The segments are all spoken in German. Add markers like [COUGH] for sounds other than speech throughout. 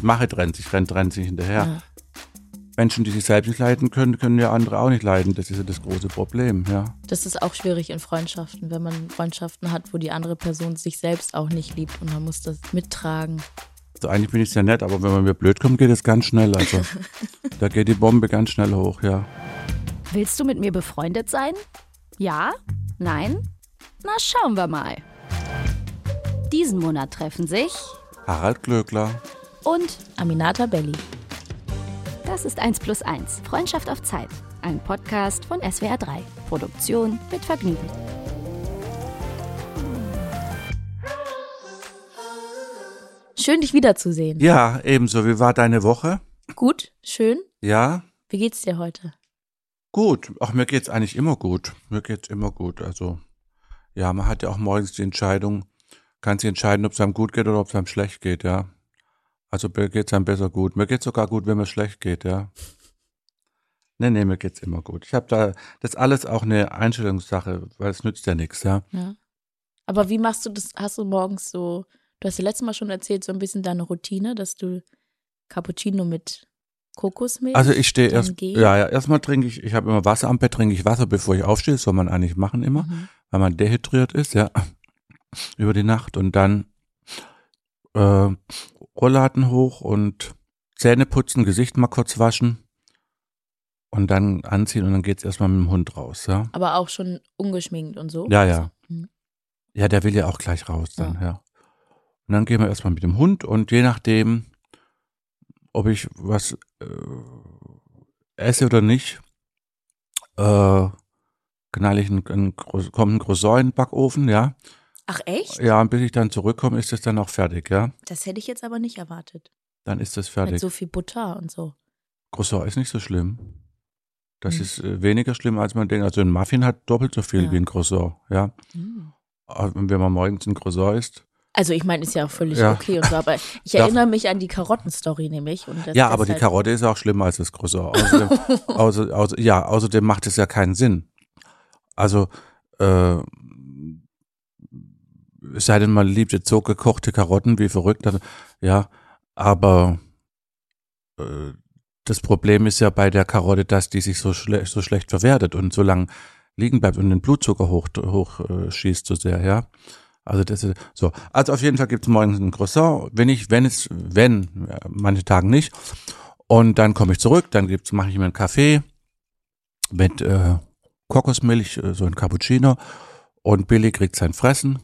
ich mache, trennt sich, rennt, trennt sich hinterher. Ja. Menschen, die sich selbst nicht leiden können, können ja andere auch nicht leiden. Das ist ja das große Problem, ja. Das ist auch schwierig in Freundschaften, wenn man Freundschaften hat, wo die andere Person sich selbst auch nicht liebt und man muss das mittragen. Also eigentlich bin ich sehr nett, aber wenn man mir blöd kommt, geht es ganz schnell. Also [LAUGHS] da geht die Bombe ganz schnell hoch, ja. Willst du mit mir befreundet sein? Ja? Nein? Na, schauen wir mal. Diesen Monat treffen sich Harald Glöckler. Und Aminata Belli. das ist 1 plus 1. Freundschaft auf Zeit. Ein Podcast von SWR 3. Produktion mit Vergnügen. Schön, dich wiederzusehen. Ja, ebenso. Wie war deine Woche? Gut, schön. Ja, Wie geht's dir heute? gut. Ach, mir geht's eigentlich immer gut. Mir geht's immer gut. Also, ja, man hat ja auch morgens die Entscheidung, kann sich entscheiden, ob es einem gut geht oder ob es einem schlecht geht, ja. Also mir geht's einem besser gut. Mir geht's sogar gut, wenn mir schlecht geht, ja. Nee, nee, mir geht's immer gut. Ich habe da, das ist alles auch eine Einstellungssache, weil es nützt ja nichts, ja. Ja. Aber wie machst du das? Hast du morgens so, du hast ja letztes Mal schon erzählt, so ein bisschen deine Routine, dass du Cappuccino mit Kokosmilch. Also ich stehe erst, Geh. ja, ja, erstmal trinke ich, ich habe immer Wasser am Bett, trinke ich Wasser, bevor ich aufstehe, das soll man eigentlich machen immer, Mhm. weil man dehydriert ist, ja, [LAUGHS] über die Nacht und dann äh, Rollladen hoch und Zähne putzen, Gesicht mal kurz waschen und dann anziehen und dann geht's erstmal mit dem Hund raus, ja. Aber auch schon ungeschminkt und so. Ja, ja. Mhm. Ja, der will ja auch gleich raus dann, ja. Und dann gehen wir erstmal mit dem Hund und je nachdem, ob ich was äh, esse oder nicht, äh, knall ich einen, einen, kommt ein Croissant in den Backofen, ja. Ach echt? Ja, und bis ich dann zurückkomme, ist es dann auch fertig, ja. Das hätte ich jetzt aber nicht erwartet. Dann ist das Mit fertig. so viel Butter und so. Croissant ist nicht so schlimm. Das Hm. ist äh, weniger schlimm, als man denkt. Also ein Muffin hat doppelt so viel Ja. wie ein Croissant, ja. Mhm. Und wenn man morgens ein Croissant isst, Also ich meine, ist ja auch völlig Ja. okay und so, aber [LAUGHS] ich erinnere mich an die Karottenstory nämlich. Ja, aber die halt- Karotte ist auch schlimmer als das Croissant. [LAUGHS] Außerdem, außer, außer, ja, außerdem macht es ja keinen Sinn. Also, äh, es sei denn, man liebt jetzt so gekochte Karotten wie verrückt, ja, aber äh, das Problem ist ja bei der Karotte, dass die sich so, schle so schlecht verwertet und so lang liegen bleibt und den Blutzucker hoch, hoch äh, schießt so sehr, ja. Also das ist so. Also auf jeden Fall gibt es morgens ein Croissant. Wenn ich, wenn es, wenn, ja, manche Tagen nicht. Und dann komme ich zurück, dann gibt's, mache ich mir einen Kaffee mit äh, Kokosmilch, äh, so ein Cappuccino. Und Billy kriegt sein Fressen.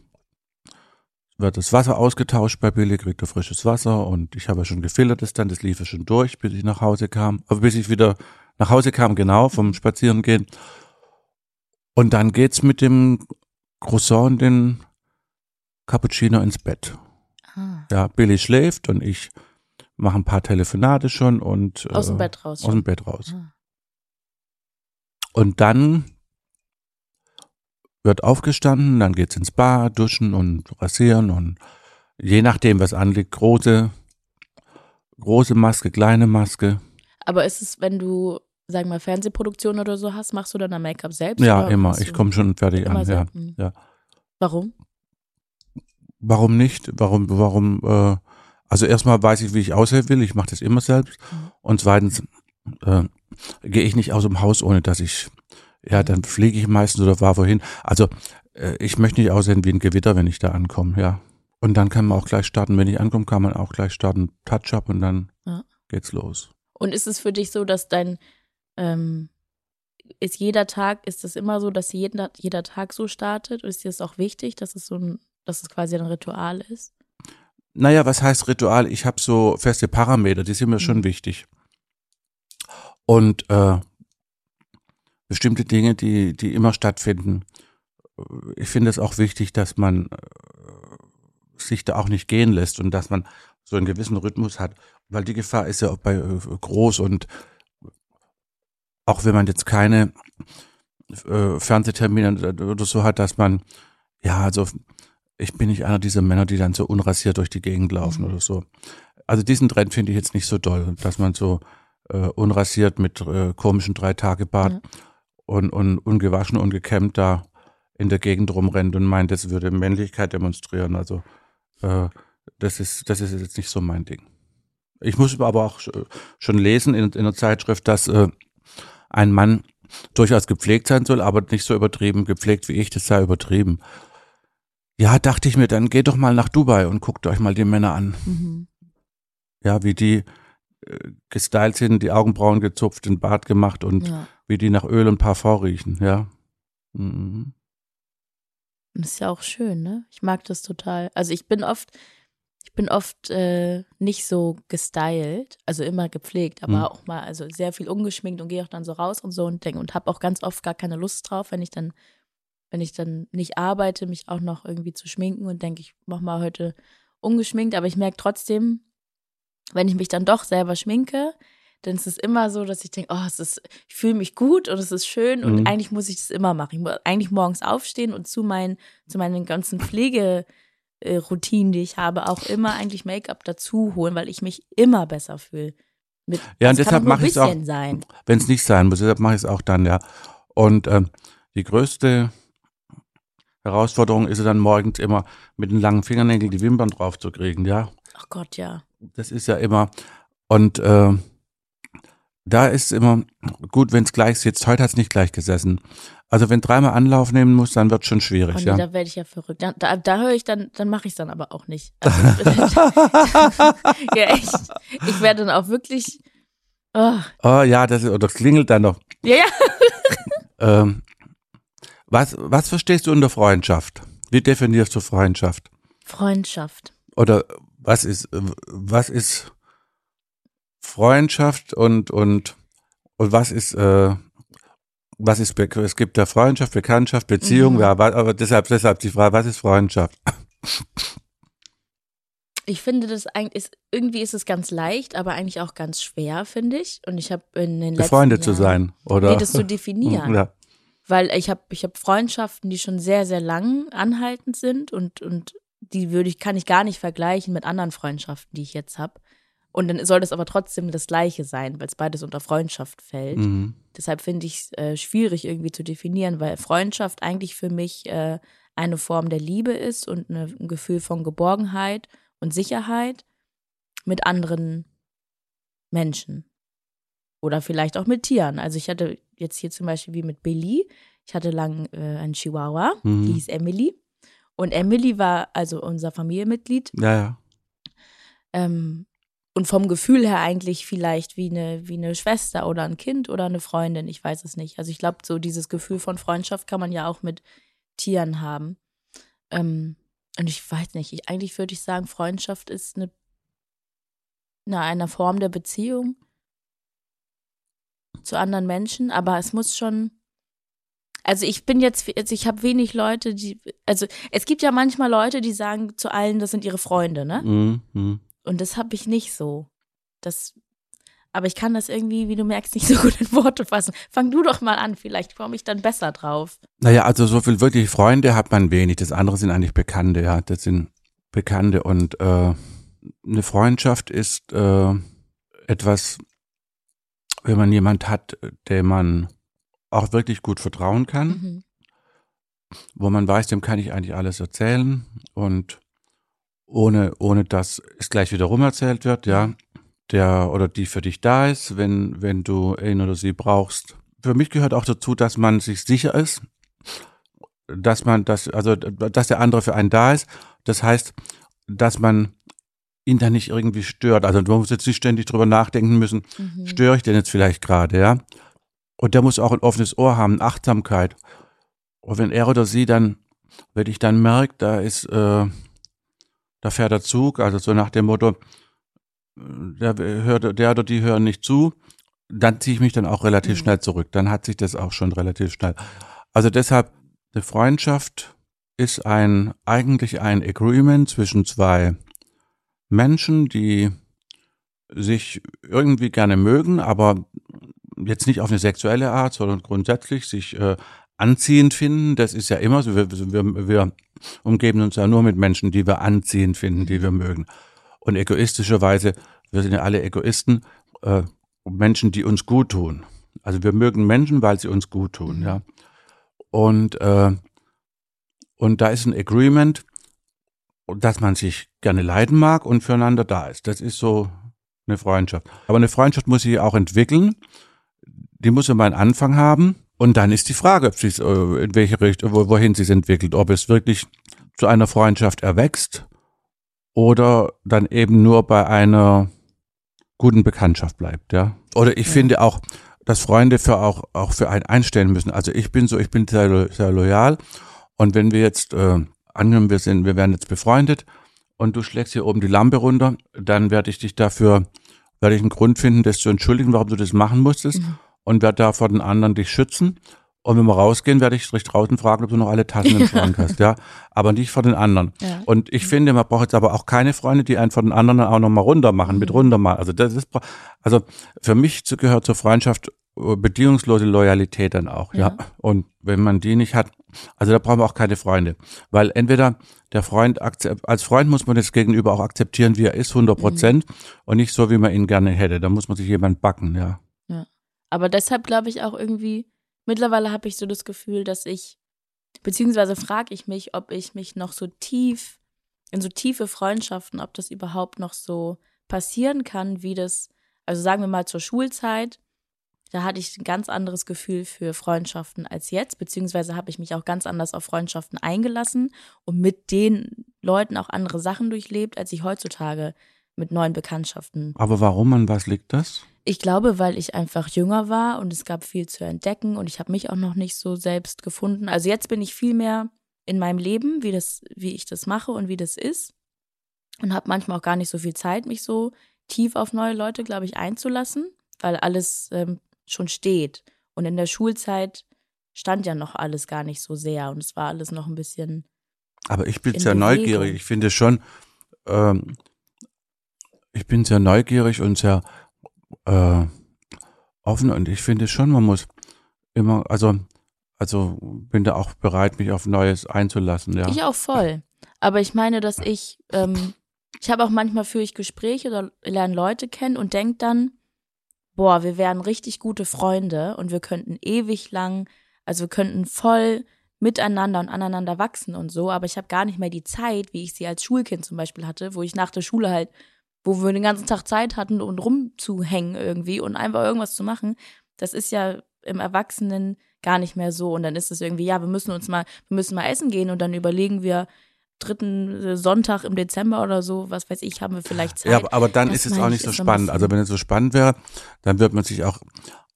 Wird das Wasser ausgetauscht bei Billy, kriegt er frisches Wasser und ich habe ja schon gefiltertes dann, das lief ja schon durch, bis ich nach Hause kam. Aber bis ich wieder nach Hause kam, genau, vom Spazierengehen. Und dann geht's mit dem Croissant und den Cappuccino ins Bett. Ah, Ja, Billy schläft und ich mache ein paar Telefonate schon und aus dem äh, Bett raus. aus dem Bett raus. Ah. Und dann wird aufgestanden, dann geht's ins Bad, duschen und rasieren und je nachdem, was anliegt, große, große Maske, kleine Maske. Aber ist es, wenn du, sagen wir mal, Fernsehproduktion oder so hast, machst du dann dein Make-up selbst? Ja, immer. Ich komme schon fertig an. Ja. Mhm. ja. Warum? Warum nicht? Warum, warum, äh, also erstmal weiß ich, wie ich aussehen will. Ich mache das immer selbst. Mhm. Und zweitens äh, gehe ich nicht aus dem Haus, ohne dass ich, ja, dann fliege ich meistens oder war wohin. Also äh, ich möchte nicht aussehen wie ein Gewitter, wenn ich da ankomme, ja. Und dann kann man auch gleich starten. Wenn ich ankomme, kann man auch gleich starten, Touch-up und dann Ja. geht's los. Und ist es für dich so, dass dein, ähm, ist jeder Tag, ist es immer so, dass jeder, jeder Tag so startet? Ist dir das auch wichtig, dass es so ein, dass es quasi ein Ritual ist? Naja, was heißt Ritual? Ich habe so feste Parameter, die sind mir schon Mhm. wichtig. Und äh, bestimmte Dinge, die, die immer stattfinden. Ich finde es auch wichtig, dass man äh, sich da auch nicht gehen lässt und dass man so einen gewissen Rhythmus hat, weil die Gefahr ist ja auch bei äh, groß und auch wenn man jetzt keine äh, Fernsehtermine oder so hat, dass man ja, also ich bin nicht einer dieser Männer, die dann so unrasiert durch die Gegend laufen Mhm. oder so. Also diesen Trend finde ich jetzt nicht so doll, dass man so äh, unrasiert mit äh, komischen drei Tage Bart Ja. Und, und ungewaschen und gekämmt da in der Gegend rumrennt und meint, das würde Männlichkeit demonstrieren. Also äh, das ist das ist jetzt nicht so mein Ding. Ich muss aber auch schon lesen in, in der Zeitschrift, dass äh, ein Mann durchaus gepflegt sein soll, aber nicht so übertrieben gepflegt wie ich, das sei übertrieben. Ja, dachte ich mir, dann geht doch mal nach Dubai und guckt euch mal die Männer an. Mhm. Ja, wie die gestylt sind, die Augenbrauen gezupft, den Bart gemacht und ja. wie die nach Öl und Parfum riechen, ja. Mhm. Das ist ja auch schön, ne? Ich mag das total. Also ich bin oft, ich bin oft äh, nicht so gestylt, also immer gepflegt, aber mhm. auch mal, also sehr viel ungeschminkt und gehe auch dann so raus und so und denke und habe auch ganz oft gar keine Lust drauf, wenn ich dann, wenn ich dann nicht arbeite, mich auch noch irgendwie zu schminken und denke, ich mach mal heute ungeschminkt, aber ich merke trotzdem, wenn ich mich dann doch selber schminke, dann ist es immer so, dass ich denke, oh, es ist, ich fühle mich gut und es ist schön und mhm. eigentlich muss ich das immer machen. Ich muss eigentlich morgens aufstehen und zu meinen, zu meinen ganzen Pflegeroutinen, die ich habe, auch immer eigentlich Make-up dazu holen, weil ich mich immer besser fühle. Mit, ja, und deshalb mache ich es auch, wenn es nicht sein muss, deshalb mache ich es auch dann, ja. Und ähm, die größte Herausforderung ist es dann morgens immer mit den langen Fingernägeln die Wimpern drauf zu kriegen, ja. Ach Gott, ja. Das ist ja immer und äh, da ist immer gut, wenn es gleich sitzt. Heute hat es nicht gleich gesessen. Also wenn dreimal Anlauf nehmen muss, dann wird schon schwierig. Oh nee, ja. Da werde ich ja verrückt. Da, da, da höre ich dann, dann mache ich es dann aber auch nicht. Also, [LAUGHS] ja, echt. Ich werde dann auch wirklich. Oh, oh ja, das, das klingelt dann noch. Ja, ja. ähm, was, was verstehst du unter Freundschaft? Wie definierst du Freundschaft? Freundschaft. Oder was ist, was ist Freundschaft und, und, und was ist, äh, was ist, es gibt ja Freundschaft, Bekanntschaft, Beziehung, mhm. ja, aber deshalb, deshalb die Frage, was ist Freundschaft? Ich finde das eigentlich, ist, irgendwie ist es ganz leicht, aber eigentlich auch ganz schwer, finde ich. Und ich habe in den letzten Befreundet zu sein, oder? Nee, das zu definieren. [LAUGHS] Ja. Weil ich habe ich hab Freundschaften, die schon sehr, sehr lang anhaltend sind und, und die würde ich, kann ich gar nicht vergleichen mit anderen Freundschaften, die ich jetzt habe. Und dann soll das aber trotzdem das Gleiche sein, weil es beides unter Freundschaft fällt. Mhm. Deshalb finde ich es äh, schwierig irgendwie zu definieren, weil Freundschaft eigentlich für mich äh, eine Form der Liebe ist und eine, ein Gefühl von Geborgenheit und Sicherheit mit anderen Menschen. Oder vielleicht auch mit Tieren. Also ich hatte jetzt hier zum Beispiel wie mit Billy, ich hatte lang äh, einen Chihuahua, mhm. die hieß Emily. Und Emily war also unser Familienmitglied. Ja, ja. Ähm, und vom Gefühl her eigentlich vielleicht wie eine, wie eine Schwester oder ein Kind oder eine Freundin, ich weiß es nicht. Also ich glaube, so dieses Gefühl von Freundschaft kann man ja auch mit Tieren haben. Ähm, und ich weiß nicht, ich, eigentlich würde ich sagen, Freundschaft ist eine, eine, eine Form der Beziehung zu anderen Menschen, aber es muss schon, also ich bin jetzt, also ich habe wenig Leute, die, also es gibt ja manchmal Leute, die sagen zu allen, das sind ihre Freunde, ne? Mhm. mhm. Und das habe ich nicht so. Das, aber ich kann das irgendwie, wie du merkst, nicht so [LAUGHS] gut in Worte fassen. Fang du doch mal an, vielleicht komme ich dann besser drauf. Naja, also so viel wirklich Freunde hat man wenig. Das andere sind eigentlich Bekannte, ja. Das sind Bekannte und äh, eine Freundschaft ist äh, etwas, wenn man jemand hat, dem man auch wirklich gut vertrauen kann, mhm. wo man weiß, dem kann ich eigentlich alles erzählen und ohne, ohne dass es gleich wieder rum erzählt wird, ja, der oder die für dich da ist, wenn, wenn du ihn oder sie brauchst. Für mich gehört auch dazu, dass man sich sicher ist, dass man das, also, dass der andere für einen da ist. Das heißt, dass man ihn dann nicht irgendwie stört. Also du musst jetzt nicht ständig drüber nachdenken müssen, mhm. störe ich denn jetzt vielleicht gerade, ja? Und der muss auch ein offenes Ohr haben, Achtsamkeit. Und wenn er oder sie dann, wenn ich dann merke, da ist, äh, da fährt der Zug, also so nach dem Motto, der, hört, der oder die hören nicht zu, dann ziehe ich mich dann auch relativ mhm. schnell zurück. Dann hat sich das auch schon relativ schnell. Also deshalb, eine Freundschaft ist ein, eigentlich ein Agreement zwischen zwei Menschen, die sich irgendwie gerne mögen, aber jetzt nicht auf eine sexuelle Art, sondern grundsätzlich sich äh, anziehend finden. Das ist ja immer so. Wir, wir, wir umgeben uns ja nur mit Menschen, die wir anziehend finden, die wir mögen. Und egoistischerweise, wir sind ja alle Egoisten, äh, Menschen, die uns gut tun. Also wir mögen Menschen, weil sie uns gut tun, ja. Und, äh, und da ist ein Agreement, dass man sich gerne leiden mag und füreinander da ist. Das ist so eine Freundschaft. Aber eine Freundschaft muss sich auch entwickeln. Die muss immer einen Anfang haben. Und dann ist die Frage, ob sie äh, in welche Richtung, wohin sie es entwickelt, ob es wirklich zu einer Freundschaft erwächst oder dann eben nur bei einer guten Bekanntschaft bleibt, ja. Oder ich ja. finde auch, dass Freunde für auch, auch für einen einstellen müssen. Also ich bin so, ich bin sehr, sehr loyal. Und wenn wir jetzt, äh, angenommen, wir sind, wir werden jetzt befreundet und du schlägst hier oben die Lampe runter, dann werde ich dich dafür, werde ich einen Grund finden, das zu entschuldigen, warum du das machen musstest mhm. Und werde da vor den anderen dich schützen. Und wenn wir rausgehen, werde ich dich draußen fragen, ob du noch alle Tassen im [LAUGHS] Schrank hast, ja. Aber nicht vor den anderen. Ja. Und ich finde, man braucht jetzt aber auch keine Freunde, die einen von den anderen auch nochmal runter machen, mhm. mit runter machen. Also das ist, also für mich gehört zur Freundschaft äh, bedingungslose Loyalität dann auch, ja. ja. Und wenn man die nicht hat, also da brauchen wir auch keine Freunde. Weil entweder der Freund, als Freund muss man das Gegenüber auch akzeptieren, wie er ist, 100 Prozent, mhm. und nicht so, wie man ihn gerne hätte. Da muss man sich jemand backen, ja. Aber deshalb glaube ich auch irgendwie, Mittlerweile habe ich so das Gefühl, dass ich, beziehungsweise frage ich mich, ob ich mich noch so tief, in so tiefe Freundschaften, ob das überhaupt noch so passieren kann, wie das, also sagen wir mal zur Schulzeit, da hatte ich ein ganz anderes Gefühl für Freundschaften als jetzt, beziehungsweise habe ich mich auch ganz anders auf Freundschaften eingelassen und mit den Leuten auch andere Sachen durchlebt, als ich heutzutage mit neuen Bekanntschaften. Aber warum, an was liegt das? Ich glaube, weil ich einfach jünger war und es gab viel zu entdecken und ich habe mich auch noch nicht so selbst gefunden. Also jetzt bin ich viel mehr in meinem Leben, wie das, wie ich das mache und wie das ist und habe manchmal auch gar nicht so viel Zeit, mich so tief auf neue Leute, glaube ich, einzulassen, weil alles ähm, schon steht. Und in der Schulzeit stand ja noch alles gar nicht so sehr und es war alles noch ein bisschen. Aber ich bin sehr Bewegung. neugierig. Ich finde schon, ähm, ich bin sehr neugierig und sehr äh, offen und ich finde schon, man muss immer, also, also bin da auch bereit, mich auf Neues einzulassen, ja. Ich auch voll. Aber ich meine, dass ich, ähm, ich habe auch manchmal führe ich Gespräche oder lerne Leute kennen und denke dann, boah, wir wären richtig gute Freunde und wir könnten ewig lang, also wir könnten voll miteinander und aneinander wachsen und so, aber ich habe gar nicht mehr die Zeit, wie ich sie als Schulkind zum Beispiel hatte, wo ich nach der Schule halt wo wir den ganzen Tag Zeit hatten, um rumzuhängen irgendwie und einfach irgendwas zu machen. Das ist ja im Erwachsenen gar nicht mehr so. Und dann ist es irgendwie, ja, wir müssen uns mal, wir müssen mal essen gehen und dann überlegen wir, dritten Sonntag im Dezember oder so, was weiß ich, haben wir vielleicht Zeit. Ja, aber, aber dann das ist es auch nicht so spannend. Also wenn es so spannend wäre, dann wird man sich auch,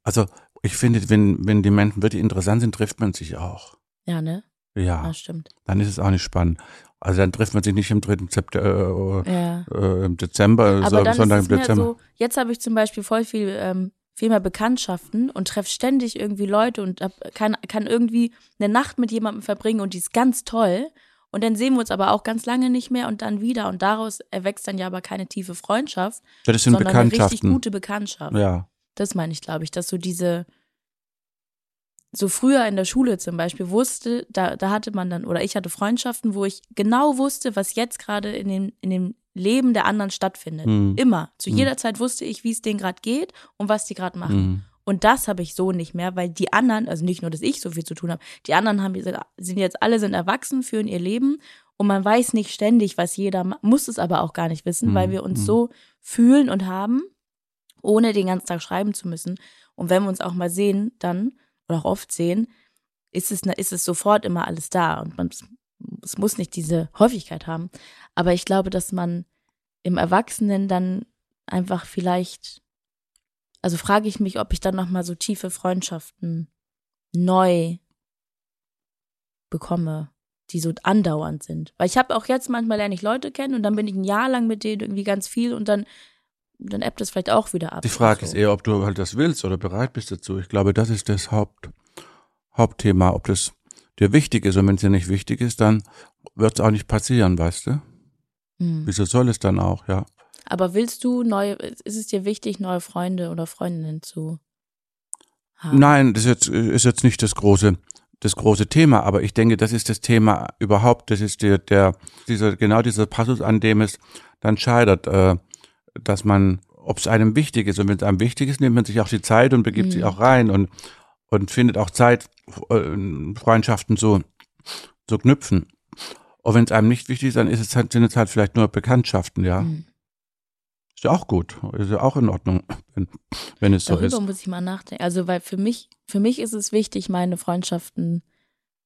also ich finde, wenn, wenn die Menschen wirklich interessant sind, trifft man sich auch. Ja, ne? Ja. ja. stimmt. Dann ist es auch nicht spannend. Also dann trifft man sich nicht im 3. September, äh, ja. äh, im Dezember, so, sondern im Dezember. So, jetzt habe ich zum Beispiel voll viel, ähm, viel mehr Bekanntschaften und treffe ständig irgendwie Leute und hab, kann, kann irgendwie eine Nacht mit jemandem verbringen und die ist ganz toll. Und dann sehen wir uns aber auch ganz lange nicht mehr und dann wieder. Und daraus erwächst dann ja aber keine tiefe Freundschaft, das sind sondern eine richtig gute Bekanntschaft. Ja. Das meine ich, glaube ich, dass so diese, so früher in der Schule zum Beispiel wusste, da, da hatte man dann, oder ich hatte Freundschaften, wo ich genau wusste, was jetzt gerade in dem, in dem Leben der anderen stattfindet. Mhm. Immer. Zu mhm. jeder Zeit wusste ich, wie es denen gerade geht und was die gerade machen. Mhm. Und das habe ich so nicht mehr, weil die anderen, also nicht nur, dass ich so viel zu tun habe, die anderen haben, sind jetzt alle sind erwachsen, führen ihr Leben und man weiß nicht ständig, was jeder macht, muss es aber auch gar nicht wissen, weil mhm. wir uns mhm. so fühlen und haben, ohne den ganzen Tag schreiben zu müssen. Und wenn wir uns auch mal sehen, dann oder auch oft sehen, ist es, ist es sofort immer alles da und man, es muss nicht diese Häufigkeit haben. Aber ich glaube, dass man im Erwachsenen dann einfach vielleicht, also frage ich mich, ob ich dann nochmal so tiefe Freundschaften neu bekomme, die so andauernd sind. Weil ich habe auch jetzt manchmal lerne ich Leute kennen und dann bin ich ein Jahr lang mit denen irgendwie ganz viel und dann dann ebbt es vielleicht auch wieder ab. Die Frage so. ist eher, ob du halt das willst oder bereit bist dazu. Ich glaube, das ist das Haupt, Hauptthema, ob das dir wichtig ist. Und wenn es dir nicht wichtig ist, dann wird es auch nicht passieren, weißt du? Hm. Wieso soll es dann auch, ja? Aber willst du neue, ist es dir wichtig, neue Freunde oder Freundinnen zu haben? Nein, das ist jetzt, ist jetzt nicht das große, das große Thema, aber ich denke, das ist das Thema überhaupt, das ist der, der, dieser, genau dieser Passus, an dem es dann scheitert. Äh, dass man, ob es einem wichtig ist, und wenn es einem wichtig ist, nimmt man sich auch die Zeit und begibt mhm. sich auch rein und, und findet auch Zeit, äh, Freundschaften zu, zu knüpfen. Und wenn es einem nicht wichtig ist, dann ist es halt, sind es halt vielleicht nur Bekanntschaften, ja. Mhm. Ist ja auch gut, ist ja auch in Ordnung, wenn, wenn es so Darüber ist. muss ich mal nachdenken. Also, weil für mich, für mich ist es wichtig, meine Freundschaften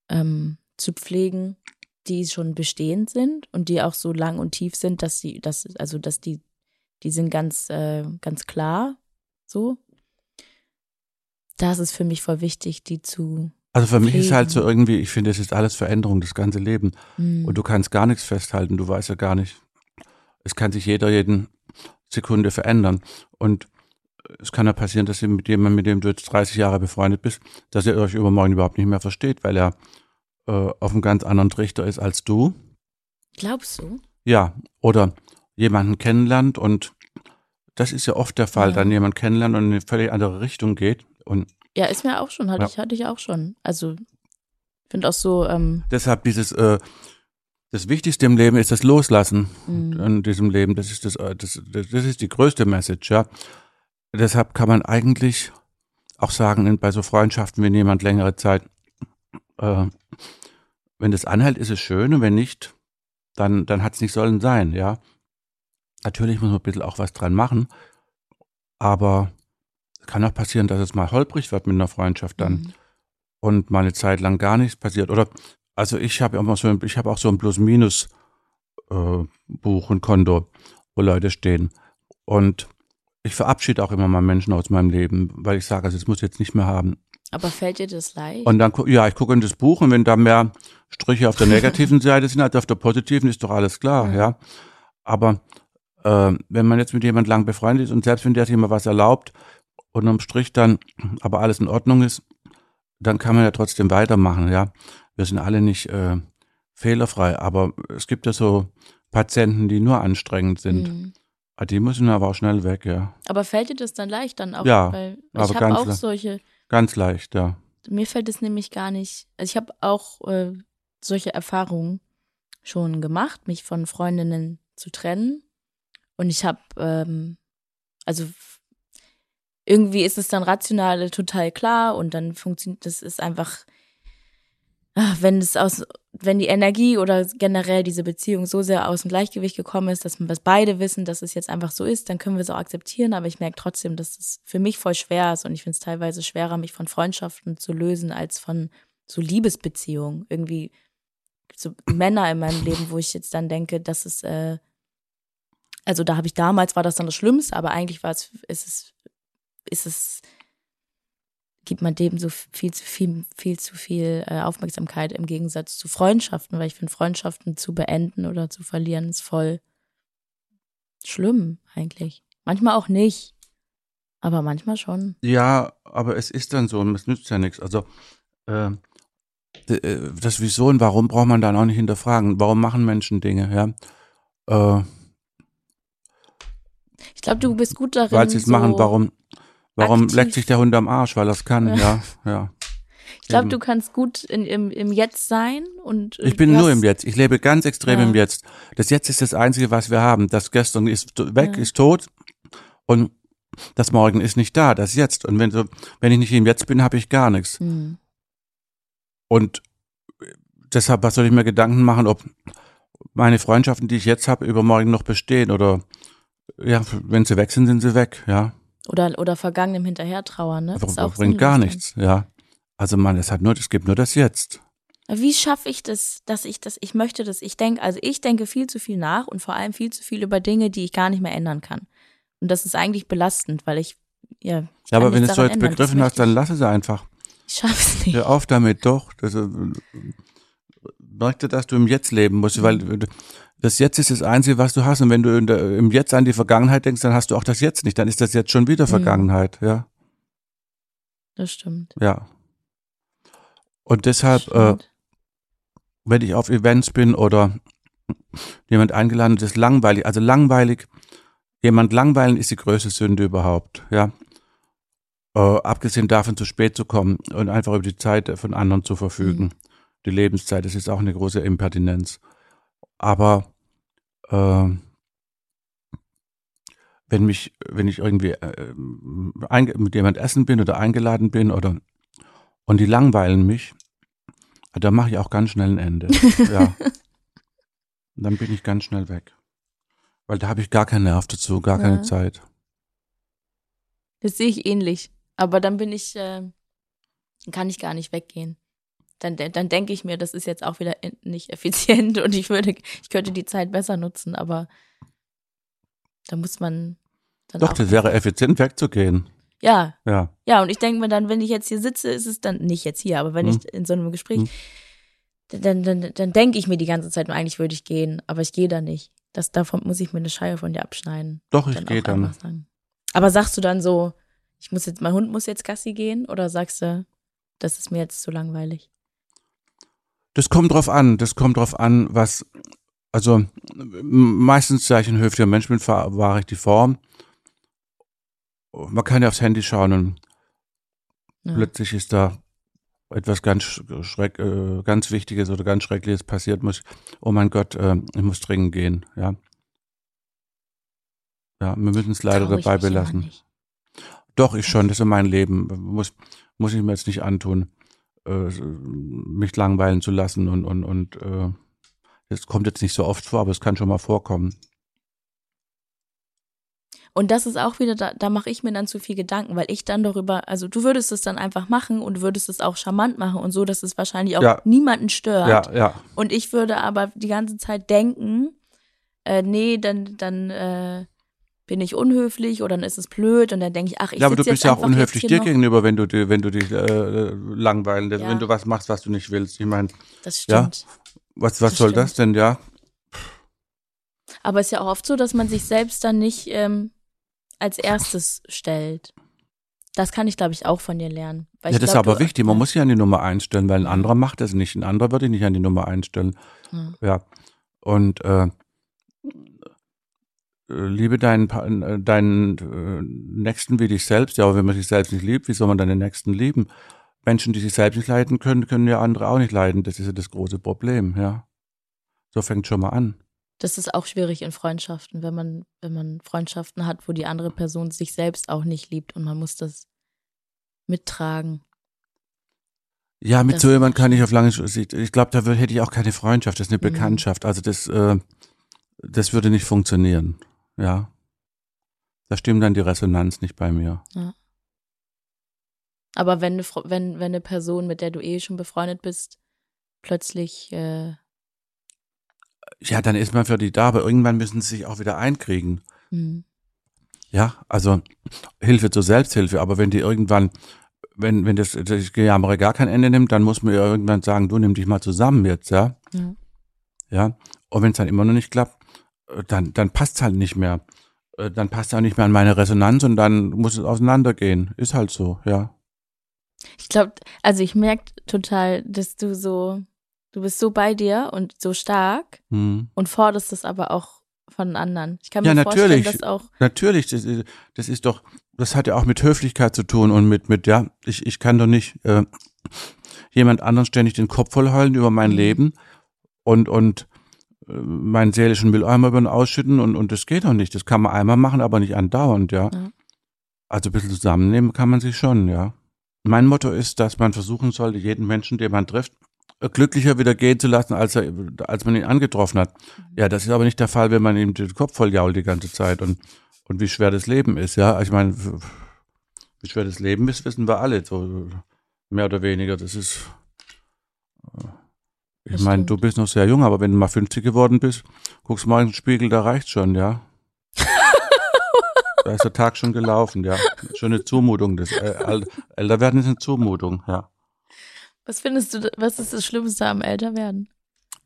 ähm, zu pflegen, die schon bestehend sind und die auch so lang und tief sind, dass sie, dass, also dass die, die sind ganz, äh, ganz klar so. Das ist für mich voll wichtig, die zu. Also für mich ist halt so pflegen. irgendwie, ich finde, es ist alles Veränderung, das ganze Leben. Hm. Und du kannst gar nichts festhalten, du weißt ja gar nicht. Es kann sich jeder jeden Sekunde verändern. Und es kann ja passieren, dass ihr mit jemandem, mit dem du jetzt 30 Jahre befreundet bist, dass ihr euch übermorgen überhaupt nicht mehr versteht, weil er äh, auf einem ganz anderen Trichter ist als du. Glaubst du? Ja, oder jemanden kennenlernt und das ist ja oft der Fall, Ja. dann jemand kennenlernt und in eine völlig andere Richtung geht. Und Ja, ist mir auch schon, hatte Ja. ich, hatte ich auch schon. Also, finde auch so, ähm, deshalb dieses, äh, das Wichtigste im Leben ist das Loslassen. mh, in diesem Leben. Das ist das, äh, das, das ist die größte Message, ja. Deshalb kann man eigentlich auch sagen, bei so Freundschaften, wenn jemand längere Zeit, äh, wenn das anhält, ist es schön und wenn nicht, dann, dann hat es nicht sollen sein, ja. Natürlich muss man ein bisschen auch was dran machen, aber es kann auch passieren, dass es mal holprig wird mit einer Freundschaft dann mh. und mal eine Zeit lang gar nichts passiert. Oder also ich habe immer so, ein- ich habe auch so ein Plus-Minus äh, und Konto, wo Leute stehen. Und ich verabschiede auch immer mal Menschen aus meinem Leben, weil ich sage, also es muss jetzt nicht mehr haben. Aber fällt dir das leicht? Und dann, ja, ich gucke in das Buch und wenn da mehr Striche auf der [LAUGHS] negativen Seite sind als auf der positiven, ist doch alles klar, Ja. ja. Aber äh, wenn man jetzt mit jemand lang befreundet ist und selbst wenn der sich mal was erlaubt und unterm Strich dann aber alles in Ordnung ist, dann kann man ja trotzdem weitermachen, ja. Wir sind alle nicht äh, fehlerfrei, aber es gibt ja so Patienten, die nur anstrengend sind. Mhm. Ah, Die müssen aber auch schnell weg, ja. Aber fällt dir das dann leicht dann auch? Ja, weil ich habe ganz auch solche, Ganz leicht, ja. mir fällt es nämlich gar nicht, also ich habe auch äh, solche Erfahrungen schon gemacht, mich von Freundinnen zu trennen. Und ich habe, ähm, also irgendwie ist es dann rational total klar und dann funktioniert, das ist einfach, ah, wenn es aus, wenn die Energie oder generell diese Beziehung so sehr aus dem Gleichgewicht gekommen ist, dass wir das beide wissen, dass es jetzt einfach so ist, dann können wir es auch akzeptieren. Aber ich merke trotzdem, dass es für mich voll schwer ist und ich finde es teilweise schwerer, mich von Freundschaften zu lösen, als von so Liebesbeziehungen. Irgendwie so Männer in meinem Leben, wo ich jetzt dann denke, dass es, äh, also da habe ich damals war das dann das Schlimmste, aber eigentlich war es, ist es, ist es, gibt man dem so viel zu viel, viel zu viel äh, Aufmerksamkeit im Gegensatz zu Freundschaften, weil ich finde, Freundschaften zu beenden oder zu verlieren ist voll schlimm eigentlich. Manchmal auch nicht, aber manchmal schon. Ja, aber es ist dann so und es nützt ja nichts. Also äh, äh, das Wieso und Warum braucht man dann auch nicht hinterfragen. Warum machen Menschen Dinge, ja? Äh, Ich glaube, du bist gut darin. weil sie es so, machen, warum, warum aktiv- leckt sich der Hund am Arsch? Weil er es kann, ja, [LAUGHS] ja. Ich glaube, du kannst gut in, im, im Jetzt sein und Ich bin nur im Jetzt. Ich lebe ganz extrem Ja. im Jetzt. Das Jetzt ist das Einzige, was wir haben. Das Gestern ist weg, Ja. ist tot und das Morgen ist nicht da, das Jetzt. Und wenn, so, wenn ich nicht im Jetzt bin, habe ich gar nichts. Hm. Und deshalb, was soll ich mir Gedanken machen, ob meine Freundschaften, die ich jetzt habe, übermorgen noch bestehen oder ja, wenn sie weg sind, sind sie weg, ja. Oder, oder Vergangenem hinterher trauern, ne? Das auch bringt gar sinnlos nichts, ja. Also man, es hat nur, es gibt nur das Jetzt. Wie schaffe ich das, dass ich das, ich möchte das, ich denke, also ich denke viel zu viel nach und vor allem viel zu viel über Dinge, die ich gar nicht mehr ändern kann. Und das ist eigentlich belastend, weil ich, ja. Ja, aber wenn du es so jetzt ändern. begriffen Das hast, dann lass es einfach. Ich, schaff's nicht. Hör auf damit, doch. Das, äh, möchte, dass du im Jetzt leben musst, weil du- das Jetzt ist das Einzige, was du hast. Und wenn du der, im Jetzt an die Vergangenheit denkst, dann hast du auch das Jetzt nicht. Dann ist das jetzt schon wieder Mhm. Vergangenheit, ja. Das stimmt. Ja. Und deshalb, äh, wenn ich auf Events bin oder jemand eingeladen ist, ist langweilig. Also langweilig, jemand langweilen ist die größte Sünde überhaupt, ja. Äh, abgesehen davon, zu spät zu kommen und einfach über die Zeit von anderen zu verfügen. Die Lebenszeit, das ist auch eine große Impertinenz. Aber äh, wenn mich, wenn ich irgendwie äh, einge- mit jemand essen bin oder eingeladen bin oder und die langweilen mich, da mache ich auch ganz schnell ein Ende. [LAUGHS] ja. Dann bin ich ganz schnell weg. Weil da habe ich gar keinen Nerv dazu, gar keine Ja. Zeit. Das sehe ich ähnlich. Aber dann bin ich, äh, dann kann ich gar nicht weggehen. Dann, dann denke ich mir, das ist jetzt auch wieder nicht effizient [LAUGHS] und ich würde, ich könnte die Zeit besser nutzen, aber da muss man dann Doch, das wäre effizient wegzugehen. ja, Ja. ja, und ich denke mir dann, wenn ich jetzt hier sitze, ist es dann, nicht jetzt hier, aber wenn Hm. ich in so einem Gespräch, Hm. dann, dann, dann denke ich mir die ganze Zeit, eigentlich würde ich gehen, aber ich gehe da nicht. Das, davon muss ich mir eine Scheibe von dir abschneiden. Doch, ich dann gehe dann. einfach sagen. Aber sagst du dann so, ich muss jetzt, mein Hund muss jetzt Gassi gehen oder sagst du, das ist mir jetzt zu langweilig? Das kommt drauf an. Das kommt drauf an, was, also meistens, da ich ein höflicher Mensch bin, wahre ich die Form. Man kann ja aufs Handy schauen und Ja. plötzlich ist da etwas ganz sch- schreck, äh, ganz Wichtiges oder ganz Schreckliches passiert. Muss, oh mein Gott, äh, ich muss dringend gehen. Ja, ja, wir müssen es leider Trau ich dabei belassen. Doch, ich schon, das ist mein Leben. Muss, muss ich mir jetzt nicht antun, äh, mich langweilen zu lassen und, und, und äh, das kommt jetzt nicht so oft vor, aber es kann schon mal vorkommen. Und das ist auch wieder, da, da mache ich mir dann zu viel Gedanken, weil ich dann darüber, also du würdest es dann einfach machen und würdest es auch charmant machen und so, dass es wahrscheinlich auch Ja. niemanden stört. Ja, ja. Und ich würde aber die ganze Zeit denken, äh, nee, dann, dann äh, bin ich unhöflich oder dann ist es blöd und dann denke ich, ach, ich ja, aber du bist ja auch unhöflich dir noch. gegenüber, wenn du, wenn du dich äh, langweilen lässt, Ja. wenn du was machst, was du nicht willst. Ich meine, Das Ja. stimmt. was, was Das soll stimmt. das denn, ja? Aber es ist ja auch oft so, dass man sich selbst dann nicht ähm, als erstes stellt. Das kann ich, glaube ich, auch von dir lernen. Ja, das glaub, ist aber du- wichtig. Man ja. muss sich an die Nummer einstellen, weil ein Ja. anderer macht das nicht. Ein anderer würde ich nicht an die Nummer einstellen. Ja. Ja. Und äh, äh, liebe deinen, äh, deinen äh, Nächsten wie dich selbst. Ja, aber wenn man sich selbst nicht liebt, wie soll man dann den Nächsten lieben? Menschen, die sich selbst nicht leiden können, können ja andere auch nicht leiden. Das ist ja das große Problem, ja. So fängt schon mal an. Das ist auch schwierig in Freundschaften, wenn man, wenn man Freundschaften hat, wo die andere Person sich selbst auch nicht liebt und man muss das mittragen. Ja, mit Das so jemand kann ich auf lange Sicht, ich glaube, da hätte ich auch keine Freundschaft, das ist eine Mhm. Bekanntschaft. Also das, äh, das würde nicht funktionieren, ja. Da stimmt dann die Resonanz nicht bei mir. Aber wenn eine, wenn, wenn eine Person, mit der du eh schon befreundet bist, plötzlich äh, Ja, dann ist man für die da, aber irgendwann müssen sie sich auch wieder einkriegen. hm, Ja, also Hilfe zur Selbsthilfe, aber wenn die irgendwann, wenn, wenn das, das Gejammer gar kein Ende nimmt, dann muss man ja irgendwann sagen, du nimm dich mal zusammen jetzt, ja. ja. Ja. Und wenn es dann immer noch nicht klappt, dann, dann passt halt nicht mehr. Äh, Dann passt auch nicht mehr an meine Resonanz und dann muss es auseinandergehen. Ist halt so, ja. Ich glaube, also ich merke total, dass du so, du bist so bei dir und so stark Hm. und forderst es aber auch von anderen. Ich kann mir Ja, vorstellen, natürlich. dass auch, Natürlich, das ist, das ist doch, das hat ja auch mit Höflichkeit zu tun und mit, mit, ja, ich, ich kann doch nicht äh, jemand anderen ständig den Kopf voll heulen über mein Mhm. Leben und, und meinen seelischen Mülleimer über den ausschütten und, und das geht doch nicht. Das kann man einmal machen, aber nicht andauernd, ja. Ja. Also ein bisschen zusammennehmen kann man sich schon, ja. Mein Motto ist, dass man versuchen sollte, jeden Menschen, den man trifft, glücklicher wieder gehen zu lassen, als, er, als man ihn angetroffen hat. Ja, das ist aber nicht der Fall, wenn man ihm den Kopf voll jault die ganze Zeit und, und wie schwer das Leben ist, ja. Ich meine, wie schwer das Leben ist, wissen wir alle, so mehr oder weniger. Das ist, äh, ich meine, du bist noch sehr jung, aber wenn du mal 50 geworden bist, guckst mal in den Spiegel, da reicht schon, ja. [LAUGHS] da ist der Tag schon gelaufen, ja. Schon eine Zumutung. Das äh, älter werden ist eine Zumutung, ja. was findest du, was ist das Schlimmste am Älterwerden?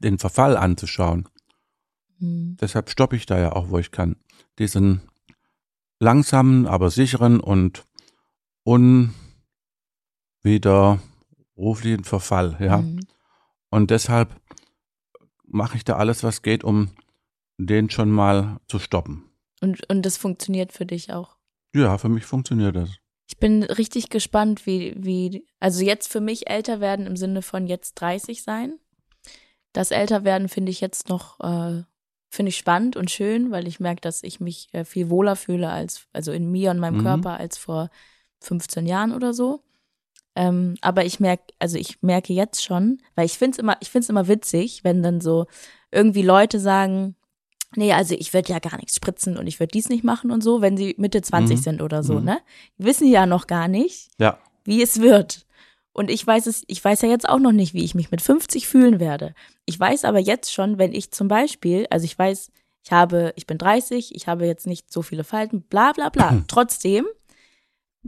Den Verfall anzuschauen. Hm. Deshalb stoppe ich da ja auch, wo ich kann. Diesen langsamen, aber sicheren und unwiderruflichen Verfall, ja. Hm. Und deshalb mache ich da alles, was geht, um den schon mal zu stoppen. Und, und das funktioniert für dich auch. Ja, für mich funktioniert das. Ich bin richtig gespannt, wie, wie, also jetzt für mich älter werden im Sinne von jetzt 30 sein. Das Älterwerden finde ich jetzt noch, äh, finde ich spannend und schön, weil ich merke, dass ich mich äh, viel wohler fühle als, also in mir und meinem Mhm. Körper als vor 15 Jahren oder so. Ähm, aber ich merke, also ich merke jetzt schon, weil ich finde es immer, ich finde es immer witzig, wenn dann so irgendwie Leute sagen, nee, also ich würde ja gar nichts spritzen und ich würde dies nicht machen und so, wenn sie Mitte 20 Mhm. sind oder so, Mhm. ne? Die wissen ja noch gar nicht, Ja. wie es wird. Und ich weiß es, ich weiß ja jetzt auch noch nicht, wie ich mich mit 50 fühlen werde. Ich weiß aber jetzt schon, wenn ich zum Beispiel, also ich weiß, ich habe, ich bin 30, ich habe jetzt nicht so viele Falten, bla bla bla. [CLEARS THROAT] Trotzdem